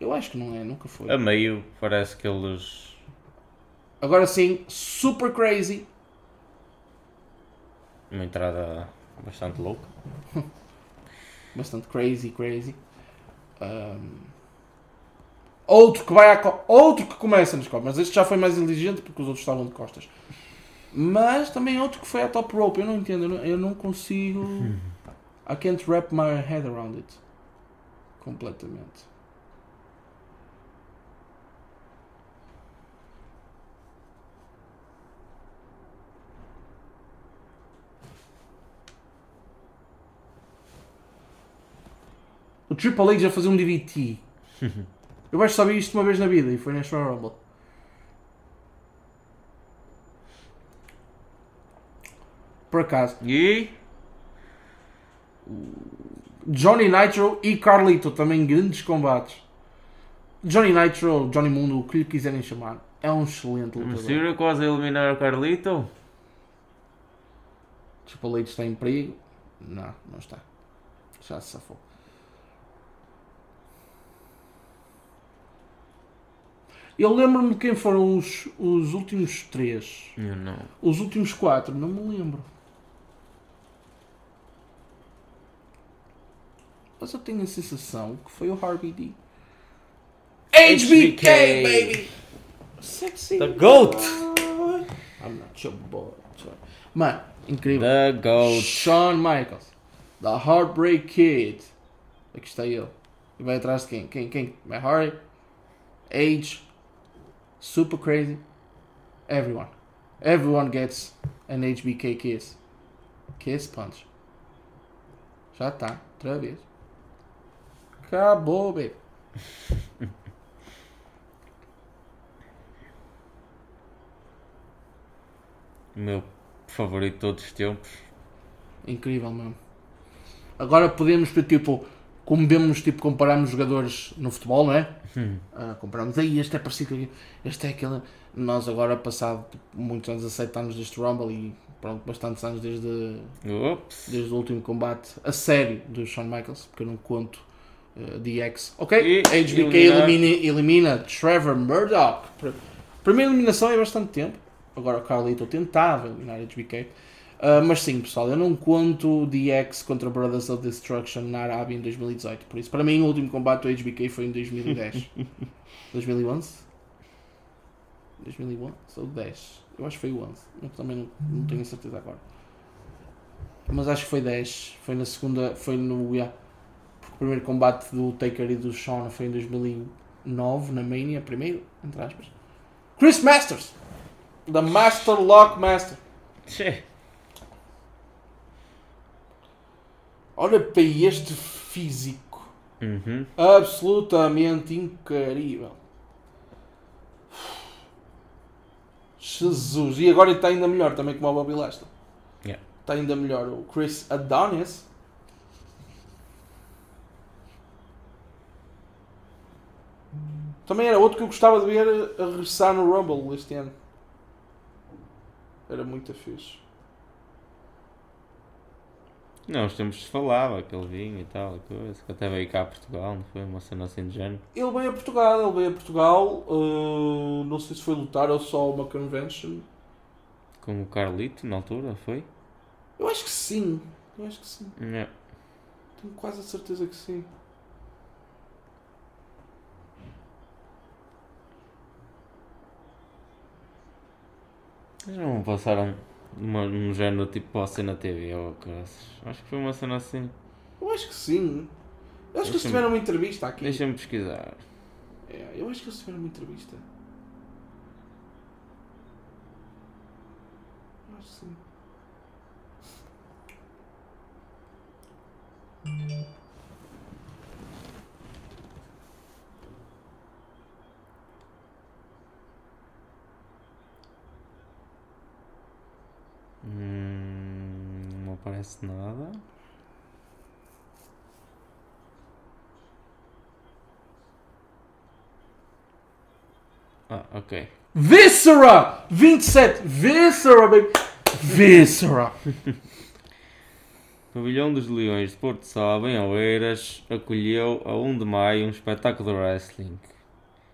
Eu acho que não é, nunca foi. A meio parece que eles. Agora sim, super crazy. Uma entrada bastante louca. [laughs] bastante crazy, crazy. Um... Outro que vai a co... Outro que começa nas costas. Mas este já foi mais inteligente porque os outros estavam de costas. Mas também outro que foi a top rope. Eu não entendo. Eu não, eu não consigo. [laughs] I can't wrap my head around it. Completamente. O Triple H a fazer um DDT. [laughs] Eu acho que só vi isto uma vez na vida e foi Royal Rumble. Por acaso. E? Johnny Nitro e Carlito também grandes combates. Johnny Nitro, Johnny Mundo, o que lhe quiserem chamar, é um excelente lutador. Mysterio quase a eliminar o Carlito? Triple H está em perigo? Não, não está. Já se safou. Eu lembro-me quem foram os, os últimos três. Eu não. Os últimos quatro, não me lembro. Mas eu tenho a sensação que foi o Harvey D. HBK, baby! Sexy. The GOAT! Boy. I'm not your boy. Mano, incrível. The GOAT. Shawn Michaels. The Heartbreak Kid. Aqui está ele. E vai atrás de quem? Quem? Quem? My Harry? Age super crazy. Everyone. Everyone gets an HBK kiss. Kiss punch. Já tá, outra vez. Acabou, baby. [laughs] Meu favorito de todos os tempos. Incrível mesmo. Agora podemos, tipo, como vemos, tipo, compararmos jogadores no futebol, não é? Hum. Uh, comparamos, aí este é parecido aqui, este é aquele. Nós agora, passado muitos anos, aceitamos deste Rumble e pronto, bastantes anos desde, desde o último combate a sério do Shawn Michaels, porque eu não conto uh, DX. Ok, e HBK elimina, elimina Trevor Murdoch. Primeira eliminação é bastante tempo. Agora o Carlito tentava eliminar HBK. Uh, mas sim, pessoal, eu não conto DX contra Brothers of Destruction na Arábia em 2018. Por isso, para mim, o último combate do HBK foi em 2010. 2011? 2011 ou 10? Eu acho que foi o 11. Eu também não, não tenho certeza agora. Mas acho que foi 10. Foi na segunda. Foi no. Yeah. Porque o primeiro combate do Taker e do Shawn foi em 2009, na Mania, primeiro, entre aspas. Chris Masters! The Master Lock Master. Tchê. Olha para este físico. Uhum. Absolutamente incrível. Jesus. E agora está ainda melhor também como o Bobby Lashley. Yeah. Está ainda melhor. O Chris Adonis. Também era outro que eu gostava de ver a regressar no Rumble este ano. Era muito fixe. Não, os tempos se falava que ele vinha e tal, coisa. Que até veio cá a Portugal, não foi? Uma cena assim de género. Ele veio a Portugal, ele veio a Portugal. uh, não sei se foi lutar ou só uma convention. Com o Carlito, na altura, foi? Eu acho que sim. Eu acho que sim. É. Tenho quase a certeza que sim. Mas não passaram uma, um género tipo para na TV ou coisas. Acho que foi uma cena assim. Eu acho que sim. Eu acho que eles tiveram uma entrevista aqui. Deixa-me pesquisar. É, eu acho que eles tiveram uma entrevista. Eu acho que sim. Hum, não aparece nada. Ah, ok. Viscera! 27! Viscera, baby! Viscera! [laughs] Pavilhão dos Leões de Porto Salvo, em Oeiras, acolheu a 1 de maio um espetáculo de wrestling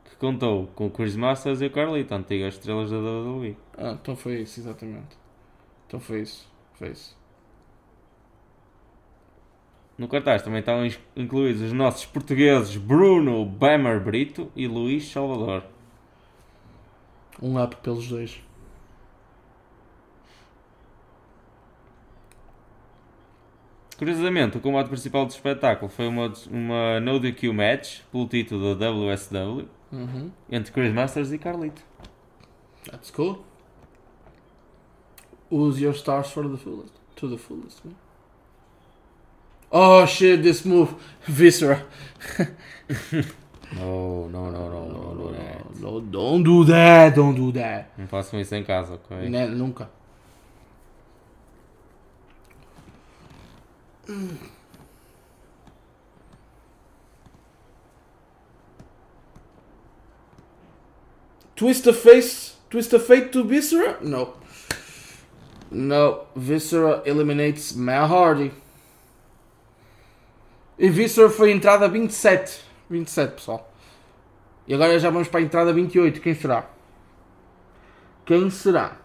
que contou com o Chris Masters e o Carlito, antigas estrelas da WWE. Ah, então foi isso, exatamente. Então foi isso. Foi isso. No cartaz também estavam ins- incluídos os nossos portugueses Bruno Bamer Brito e Luís Salvador. Um up pelos dois. Curiosamente, o combate principal do espetáculo foi uma, uma no DQ match pelo título da WSW Uhum. entre Chris Masters e Carlito. That's cool. Use your stars for the fullest. To the fullest, man. Oh shit, this move. [laughs] Viscera. No, no, no, no, no, no, no, no, don't do that, don't do that. Não façam isso em casa, ok? Né, nunca. Twist the face, twist the fate to Viscera? No. No, Viscera eliminates Matt Hardy. E Viscera foi entrada 27. 27, pessoal. E agora já vamos para a entrada 28. Quem será? Quem será?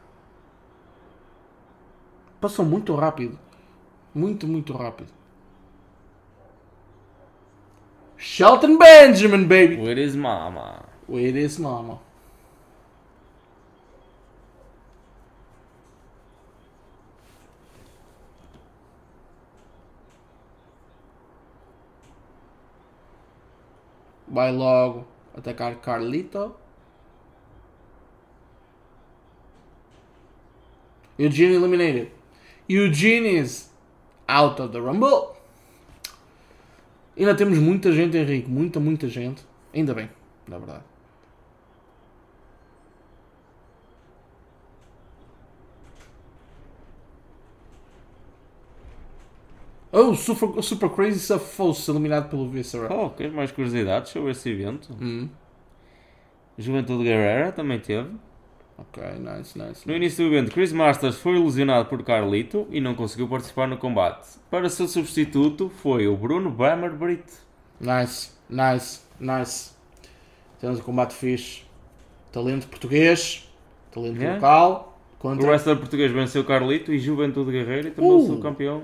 Passou muito rápido. Muito, muito rápido. Shelton Benjamin, baby! With his mama. With his mama. Vai logo atacar Carlito. Eugene eliminated. Eugene is out of the Rumble. Ainda temos muita gente, Henrique. Muita, muita gente. Ainda bem, na verdade. Oh, Super, Super Crazy safou-se eliminado pelo Viscera. Oh, queres mais curiosidades sobre esse evento? Hum. Juventude Guerrera também teve. Ok, nice, nice. No início do evento, Chris Masters foi ilusionado por Carlito e não conseguiu participar no combate. Para seu substituto foi o Bruno Brito. Nice, nice, nice. Temos um combate fixe. Talento português, talento Yeah. local. O Contra... wrestler português venceu Carlito e Juventude Guerreira e tornou-se Uh. o campeão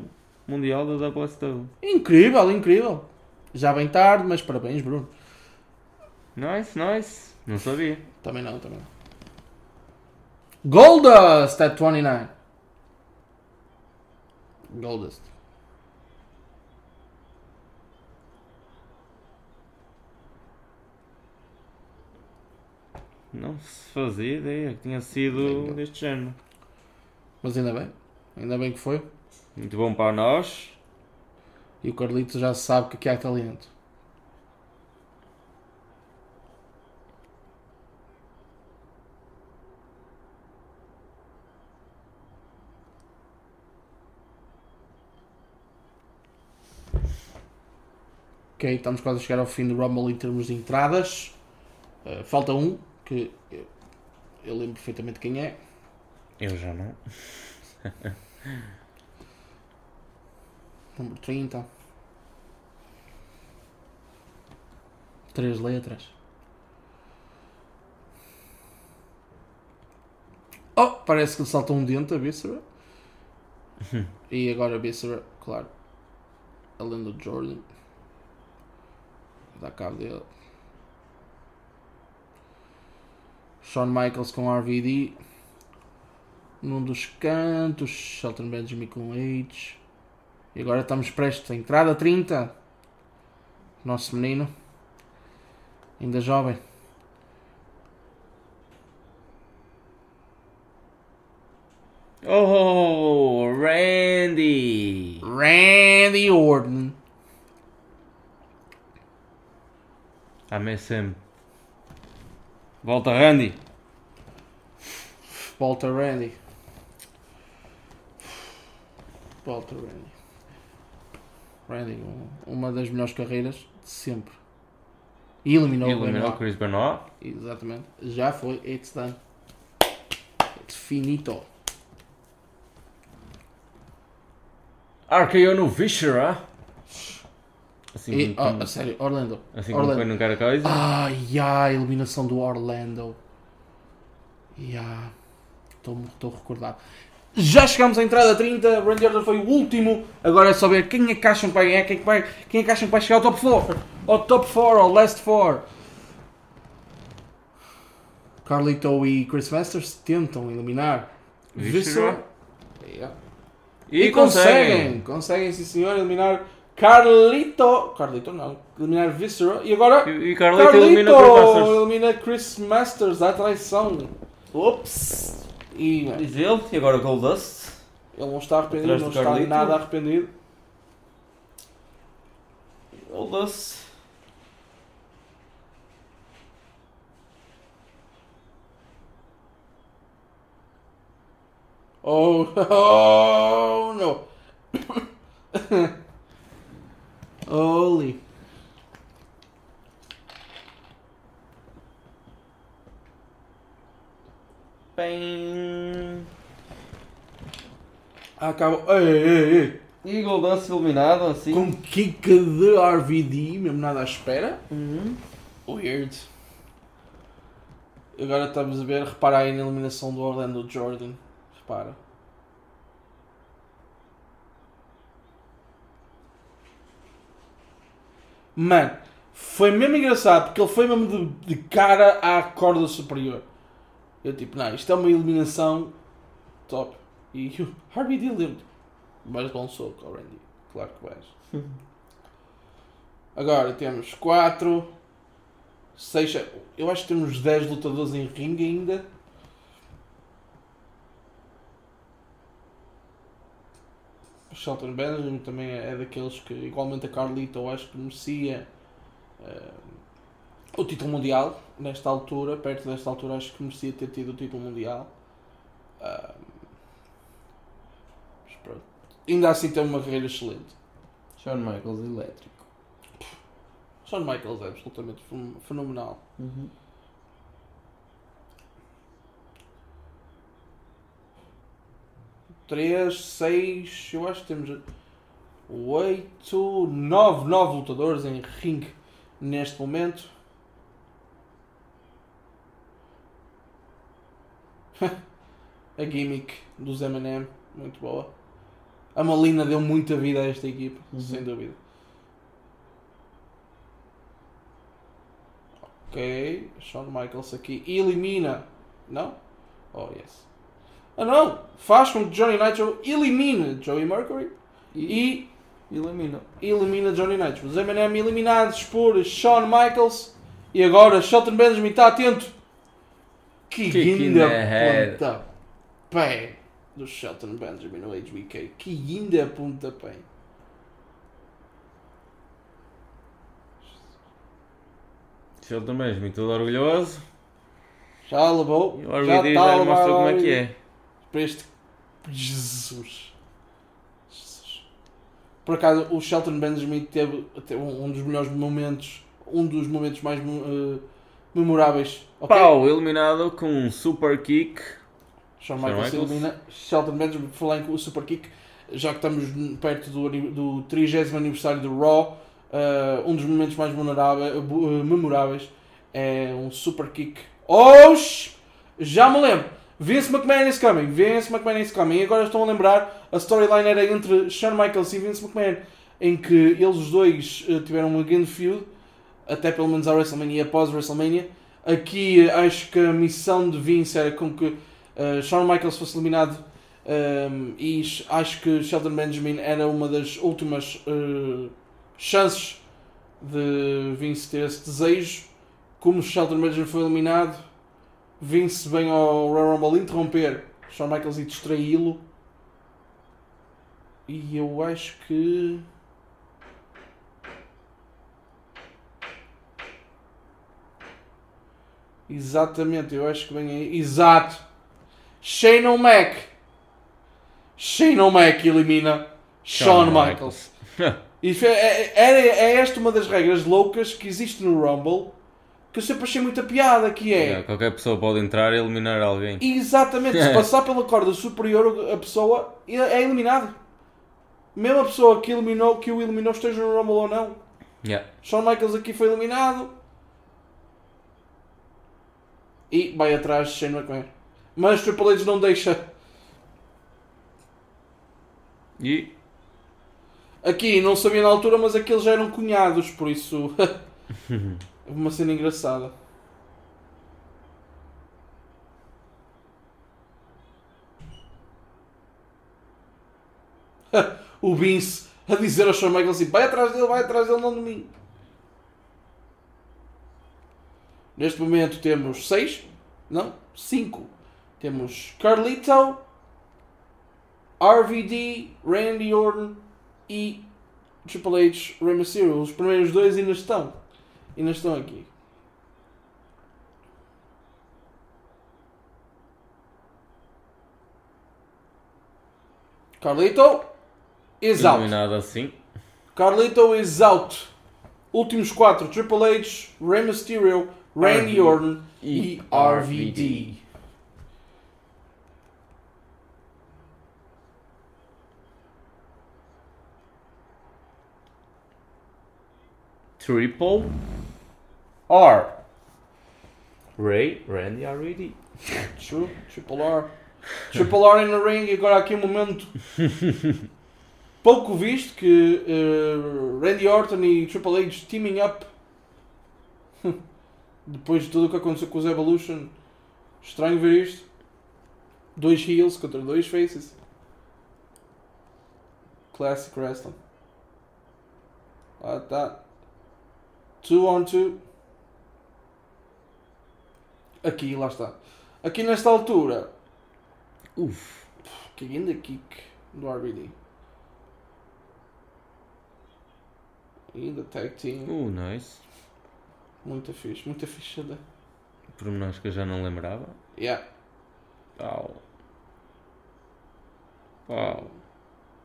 mundial da WSW. Incrível, incrível. Já bem tarde, mas parabéns, Bruno. Nice, nice. Não sabia. Também não, também não. Goldust at 29. Goldust. Não se fazia ideia que tinha sido deste género. Mas ainda bem. Ainda bem que foi. Muito bom para nós. E o Carlitos já sabe que aqui há talento. Ok, estamos quase a chegar ao fim do Rumble em termos de entradas. Uh, falta um, que eu, eu lembro perfeitamente quem é. Eu já não. [laughs] Número 30. Três letras. Oh, parece que lhe saltou um dente a Viscera. e agora a Viscera, claro. A lenda de Jordan. Dá cabo dele. Shawn Michaels com RVD. Num dos cantos. Shelton Benjamin com H. E agora estamos prestes. A entrada 30. Nosso menino. Ainda jovem. Oh, Randy! Randy Orton. A MSM. Volta, Randy! Volta Randy. Volta Randy. Um- uma das melhores carreiras de sempre. E eliminou, o Eliminou Benoit. Chris Benoit. Exatamente. Já foi. It's done. It's finito. RKO no Viscera. Assim, E, como, oh, a sério, Orlando. assim como Orlando. foi no cara coisa. Ai, ai, a eliminação do Orlando. Ya. Estou recordado. Já chegamos à entrada 30. Randy Orton foi o último. Agora é só ver quem é que acham que vai ganhar. Quem é que, vai, quem é que acham que vai chegar ao top 4. Ao top 4, ao last 4. Carlito e Chris Masters tentam eliminar Viscera. Yeah. E, E conseguem, conseguem sim senhor eliminar Carlito, Carlito não, eliminar Viscera e agora E, e Carlito elimina o Chris Masters. elimina Chris Masters à traição. Ups! E Diz ele, e agora Goldust. ele não está arrependido, não está Carlito. nada arrependido. Goldust. Oh, [laughs] oh no! [coughs] Holy. Bem. Acabou. Ei, ei, ei. E Goldust eliminado assim. Com kick de RVD, mesmo nada à espera. Uhum. Weird. Agora estamos a ver, repara aí na eliminação do Orlando Jordan. Repara. Mano, foi mesmo engraçado porque ele foi mesmo de, de cara à corda superior. Eu tipo, não, isto é uma eliminação top. E [laughs] o RVD lembro. Vais dar um soco ao Randy. Claro que vais. [laughs] Agora temos 4, 6. Eu acho que temos 10 lutadores em ringue ainda. O Shelton Benjamin também é daqueles que, igualmente a Carlito, eu acho que merecia eh, o título mundial. Nesta altura, perto desta altura, acho que merecia ter tido o título mundial. Ah, mas pronto. Ainda assim tem uma carreira excelente. Shawn Michaels elétrico. Shawn Michaels é absolutamente fen- fenomenal. Uhum. três, seis, eu acho que temos oito, nove, nove lutadores em ringue neste momento. [laughs] A gimmick dos M&M, muito boa. A Malina deu muita vida a esta equipa, Uhum. sem dúvida. Ok, Shawn Michaels aqui elimina. Não? Oh, yes. Ah não! Faz com que Johnny Nitro elimine Joey Mercury. e Elimina. elimina Johnny Knight. Os M&M eliminados por Shawn Michaels e agora Shelton Benjamin está atento. Que in guinda the head. ponta pé do Shelton Benjamin no HBK. Que guinda ponta pé. Shelton Benjamin, todo orgulhoso. Já levou. E o já RVD está já lhe mostrou como é que é. Para este. Jesus. Jesus. Por acaso, o Shelton Benjamin teve, teve um dos melhores momentos. Um dos momentos mais eh, memoráveis. ok? Pau, eliminado com um super kick. Shawn Shawn Michaels Michaels. elimina Shelton Benjamin em o Super Kick, já que estamos perto do, do 30 aniversário do Raw, eh, um dos momentos mais memoráveis, memoráveis é um Super Kick. Oxi! Já me lembro! Vince McMahon is coming, Vince McMahon is coming. E agora estão a lembrar, a storyline era entre Shawn Michaels e Vince McMahon, em que eles os dois eh, tiveram uma grande feud, até pelo menos à WrestleMania e após WrestleMania. Aqui acho que a missão de Vince era com que uh, Shawn Michaels fosse eliminado um, e ch- acho que Shelton Benjamin era uma das últimas uh, chances de Vince ter esse desejo. Como Shelton Benjamin foi eliminado, Vince vem ao Royal Rumble interromper Shawn Michaels e distraí-lo. E eu acho que. Exatamente, eu acho que vem aí. Exato! Shane O'Mac! Shane O'Mac elimina Shawn Michaels. [laughs] Isso é, é, é, é esta uma das regras loucas que existe no Rumble que eu sempre achei muita piada, que é... Yeah, qualquer pessoa pode entrar e eliminar alguém. Exatamente, [laughs] se passar pela corda superior a pessoa é é eliminado. Mesmo a pessoa que, eliminou, que o eliminou esteja no Rumble ou não. Yeah. Shawn Michaels aqui foi eliminado. E vai atrás de Shane McMahon. Mas Triple H não deixa. E Aqui não sabia na altura, mas aqueles já eram cunhados, por isso. [laughs] uma cena engraçada. o Vince a dizer ao Shawn Michaels assim: vai atrás dele, vai atrás dele, não de mim. Neste momento temos 6, não, 5. Temos Carlito, RVD, Randy Orton e Triple H, Rey Mysterio. Os primeiros dois ainda estão. Ainda estão aqui. Carlito is out. eliminado assim. Carlito is out. Últimos quatro: Triple H, Rey Mysterio, Randy Orton e RVD. Triple R. Ray, Randy RVD. True, Triple R. Triple R in the ring e agora aqui um momento [laughs] pouco visto que eh, Randy Orton e Triple H teaming up [laughs] depois de tudo o que aconteceu com os Evolution. Estranho ver isto. Dois heels contra dois faces. Classic Wrestling. Lá tá. Two on two. Aqui, lá está. Aqui nesta altura, Uf. que ainda kick do RBD. Ainda tag team. Uh, nice. Muito fixe, muito fixe. Da... Pormenores que eu já não lembrava. Yeah. Pau. Pau.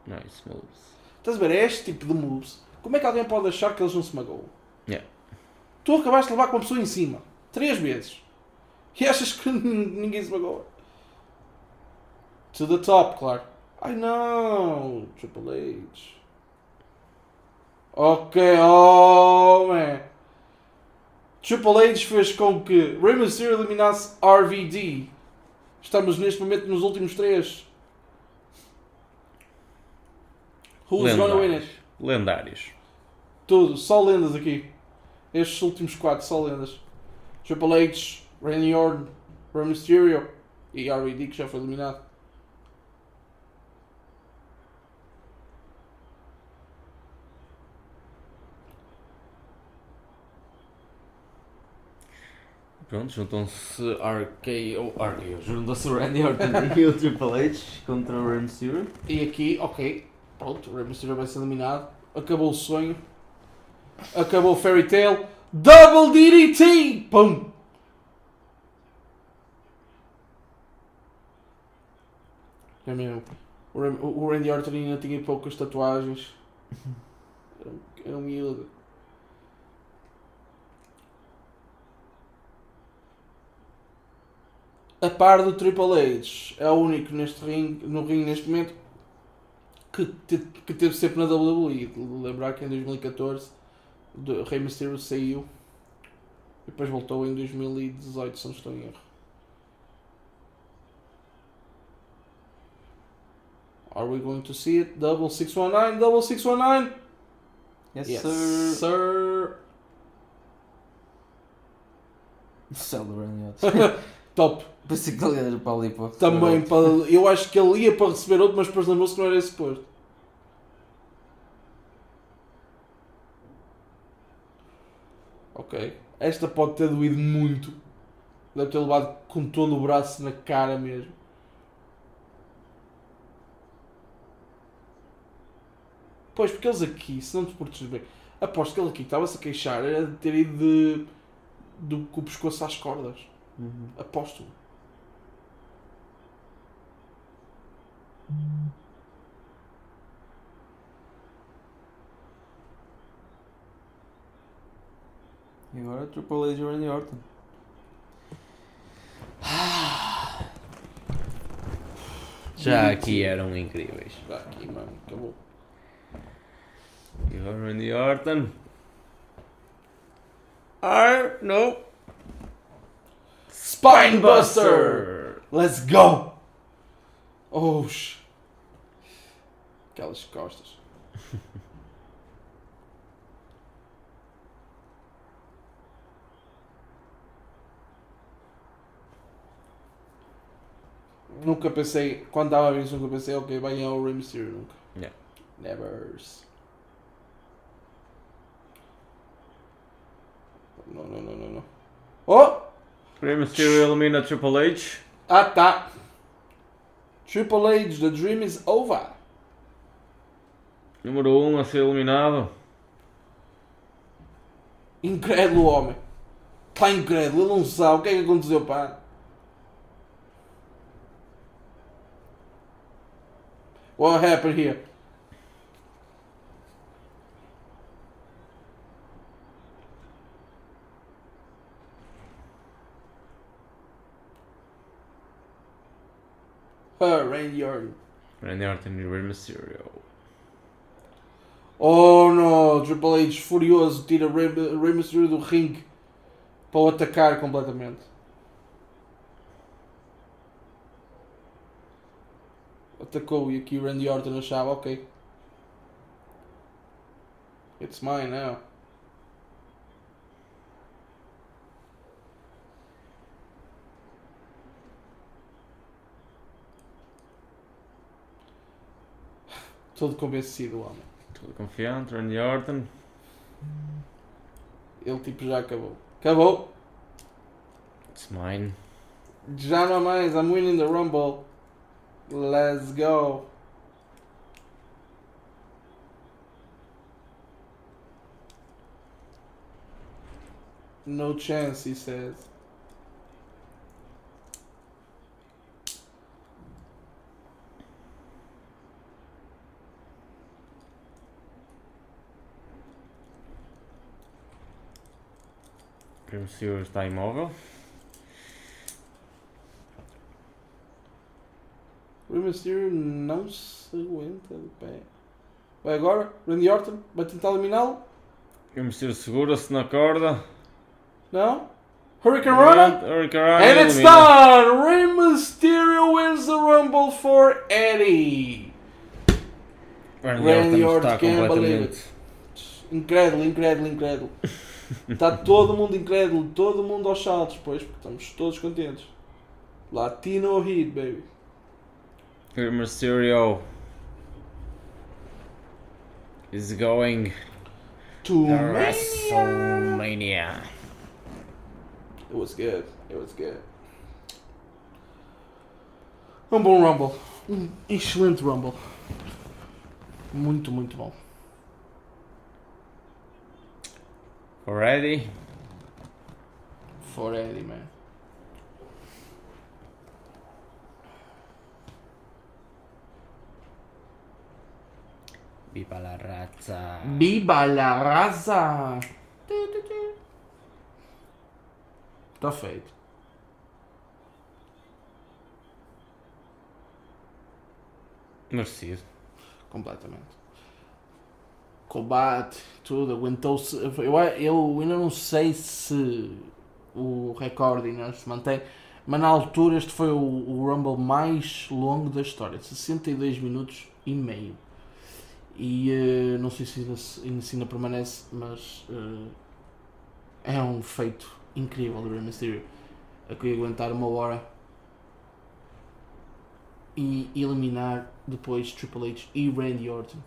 Nice moves. Estás a ver? É este tipo de moves. Como é que alguém pode achar que eles não se magoam? Yeah. Tu acabaste de levar com uma pessoa em cima. Três vezes. E achas que [laughs] ninguém se magoa? To the top, claro. I know. Triple H. Ok, oh man. Triple H fez com que Rey Mysterio eliminasse RVD. Estamos neste momento nos últimos três. Who's gonna win it? Lendários. Tudo, só lendas aqui. Estes últimos quatro, só lendas. Triple H, Randy Orton, Rey Mysterio e RVD que já foi eliminado. Pronto, juntam-se RKO, RKO, juntam-se o Randy Orton [laughs] e o Triple H contra o Rey Mysterio. E aqui, ok, pronto, o Rey Mysterio vai ser eliminado. Acabou o sonho. Acabou o Fairy Tale. Double DDT! Pum! É mesmo. O Randy Orton ainda tinha poucas tatuagens. Era um- Era um miúdo. A par do Triple H, é o único neste ring, no ringue neste momento que, te- que teve sempre na WWE. Lembrar que em 2014 o Rey Mysterio saiu e depois voltou em 2018, se não estou em erro. Are we going to see it? Double 619, double 619! Yes, Yes, sir. sir. [laughs] Orton. [laughs] Top. Pensei que ele era para ali para... Também, para, eu acho que ele ia para receber outro, mas depois lembrou-se que não era esse posto. Ok. Esta pode ter doído muito. Deve ter levado com todo o braço na cara mesmo. Pois, porque eles aqui, se não te portes bem, aposto que ele aqui estava-se a queixar era de ter ido de, do, com o pescoço às cordas. Uhum. Aposto. E agora Triple H e Randy Orton. [sighs] Já aqui eram incríveis. Já aqui, mano, acabou. E agora Randy Orton. Ar, no. Spinebuster! Let's go! Oh, sh... Aquelas costas. [laughs] Nunca pensei, quando estava a ver isso, nunca pensei, ok, vai ganhar o Rey Mysterio, nunca. Yeah. Never. Não, não, não, não, não. Oh! Rey Mysterio elimina Triple H. Ah, tá. Triple H, the dream is over. Número 1 um a ser eliminado. Incrédulo, homem. Pá, incrédulo, ele não sabe o que é que aconteceu, pá. What happened here? Her, Randy Orton. Randy Orton e Rey Mysterio. Oh no, Triple H furioso tira Rey, Rey Mysterio do ringue para o atacar completamente. Atacou e aqui o Randy Orton achava, ok. It's mine now. Todo convencido, o homem. Todo confiante, Randy Orton. Ele tipo já acabou. Acabou! It's mine. Já não há mais, I'm winning the Rumble. Let's go. No chance, he says. Rey Mysterio está Mysterio não se aguenta de pé. Vai agora, Randy Orton, vai tentar eliminá-lo? Rey Mysterio segura-se na corda. Não? Hurricane Rana? Hurricane Rana And it's done! Rey Mysterio wins the Rumble for Eddie. Randy, Randy Orton Orton está can't believe completamente... Incrédulo, incrédulo, incrédulo. Está [laughs] todo mundo incrédulo, todo mundo aos saltos, pois, porque estamos todos contentes. Latino Heat, baby. Rey Mysterio is going To to WrestleMania. It was good. It was good. Rumble Rumble. Um excelente Rumble. Muito, muito bom. Already? For Eddie, man. Viva la razza. Biba la raza! Está feito. Merecido. Completamente. Combate, tudo, aguentou-se. Eu, eu ainda não sei se o recorde ainda se mantém, mas na altura este foi o, o Rumble mais longo da história 62 minutos e meio. E eh, não sei se ainda, se ainda, permanece, mas eh, é um feito incrível do Rey Mysterio. A que aguentar uma hora e eliminar depois Triple H e Randy Orton.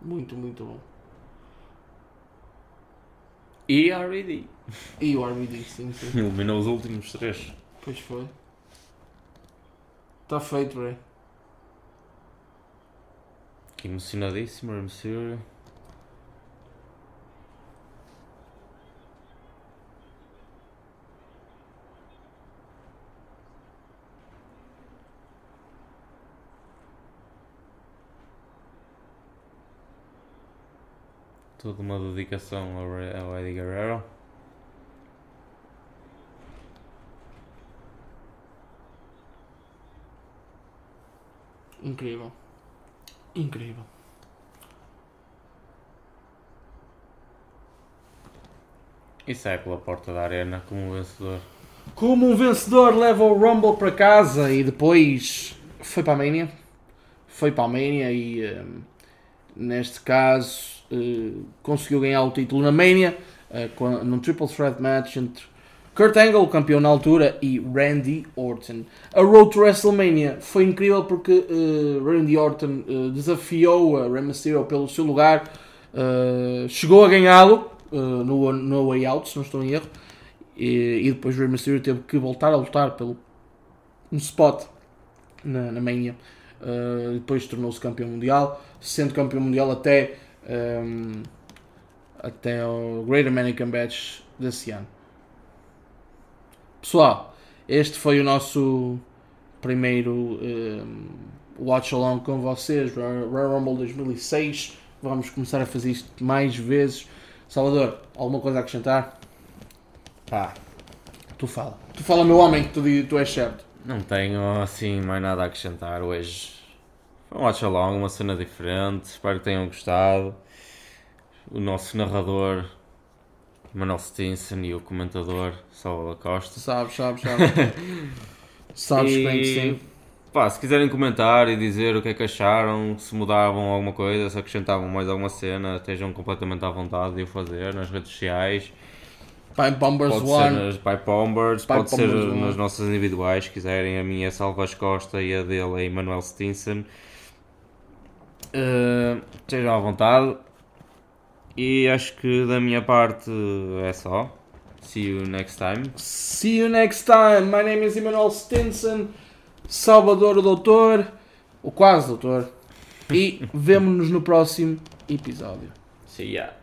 Muito, muito bom. E RVD. E o RVD, sim, sim. Eliminou os últimos três. Pois foi. Está feito, Ray. Que emocionadíssimo, Rey Mysterio. Toda uma dedicação ao, ao Eddie Guerrero. Incrível. Incrível. E sai pela porta da arena como vencedor. Como um vencedor leva o Rumble para casa e depois foi para a Mania. Foi para a Mania e ehm, neste caso eh, conseguiu ganhar o título na Mania com, num triple threat match entre Kurt Angle, campeão na altura, e Randy Orton. A Road to WrestleMania foi incrível porque eh, Randy Orton eh, desafiou a Rey Mysterio pelo seu lugar, eh, chegou a ganhá-lo no, no Way Out, se não estou em erro, e, e depois Rey Mysterio teve que voltar a lutar pelo um spot na, na Mania. Uh, depois tornou-se campeão mundial, sendo campeão mundial até, um, até o Great American Batch desse ano. Pessoal, este foi o nosso primeiro um, watch along com vocês, Royal Rumble 2006. Vamos começar a fazer isto mais vezes. Salvador, alguma coisa a acrescentar? Pá, tu fala. Tu fala, meu homem, que tu, tu és certo. Não tenho assim mais nada a acrescentar hoje. Foi um watch along, uma cena diferente. Espero que tenham gostado. O nosso narrador Manuel Stinson e o comentador Salvador Costa. Sabes, sabes, sabes. [laughs] sabes E, bem que sim. Pá, se quiserem comentar e dizer o que é que acharam, se mudavam alguma coisa, se acrescentavam mais alguma cena, estejam completamente à vontade de o fazer nas redes sociais. Pipe Bombers Pode ser One. nas Pipe Bombers, pode ser Bombers One. nas nossas individuais, se quiserem. A minha é Salvas Costa e a dele é Emanuel Stinson. Uh, estejam à vontade. E acho que da minha parte é só. See you next time. See you next time. My name is Emmanuel Stinson. Salvador o Doutor. O quase Doutor. E [laughs] vemo-nos no próximo episódio. See ya.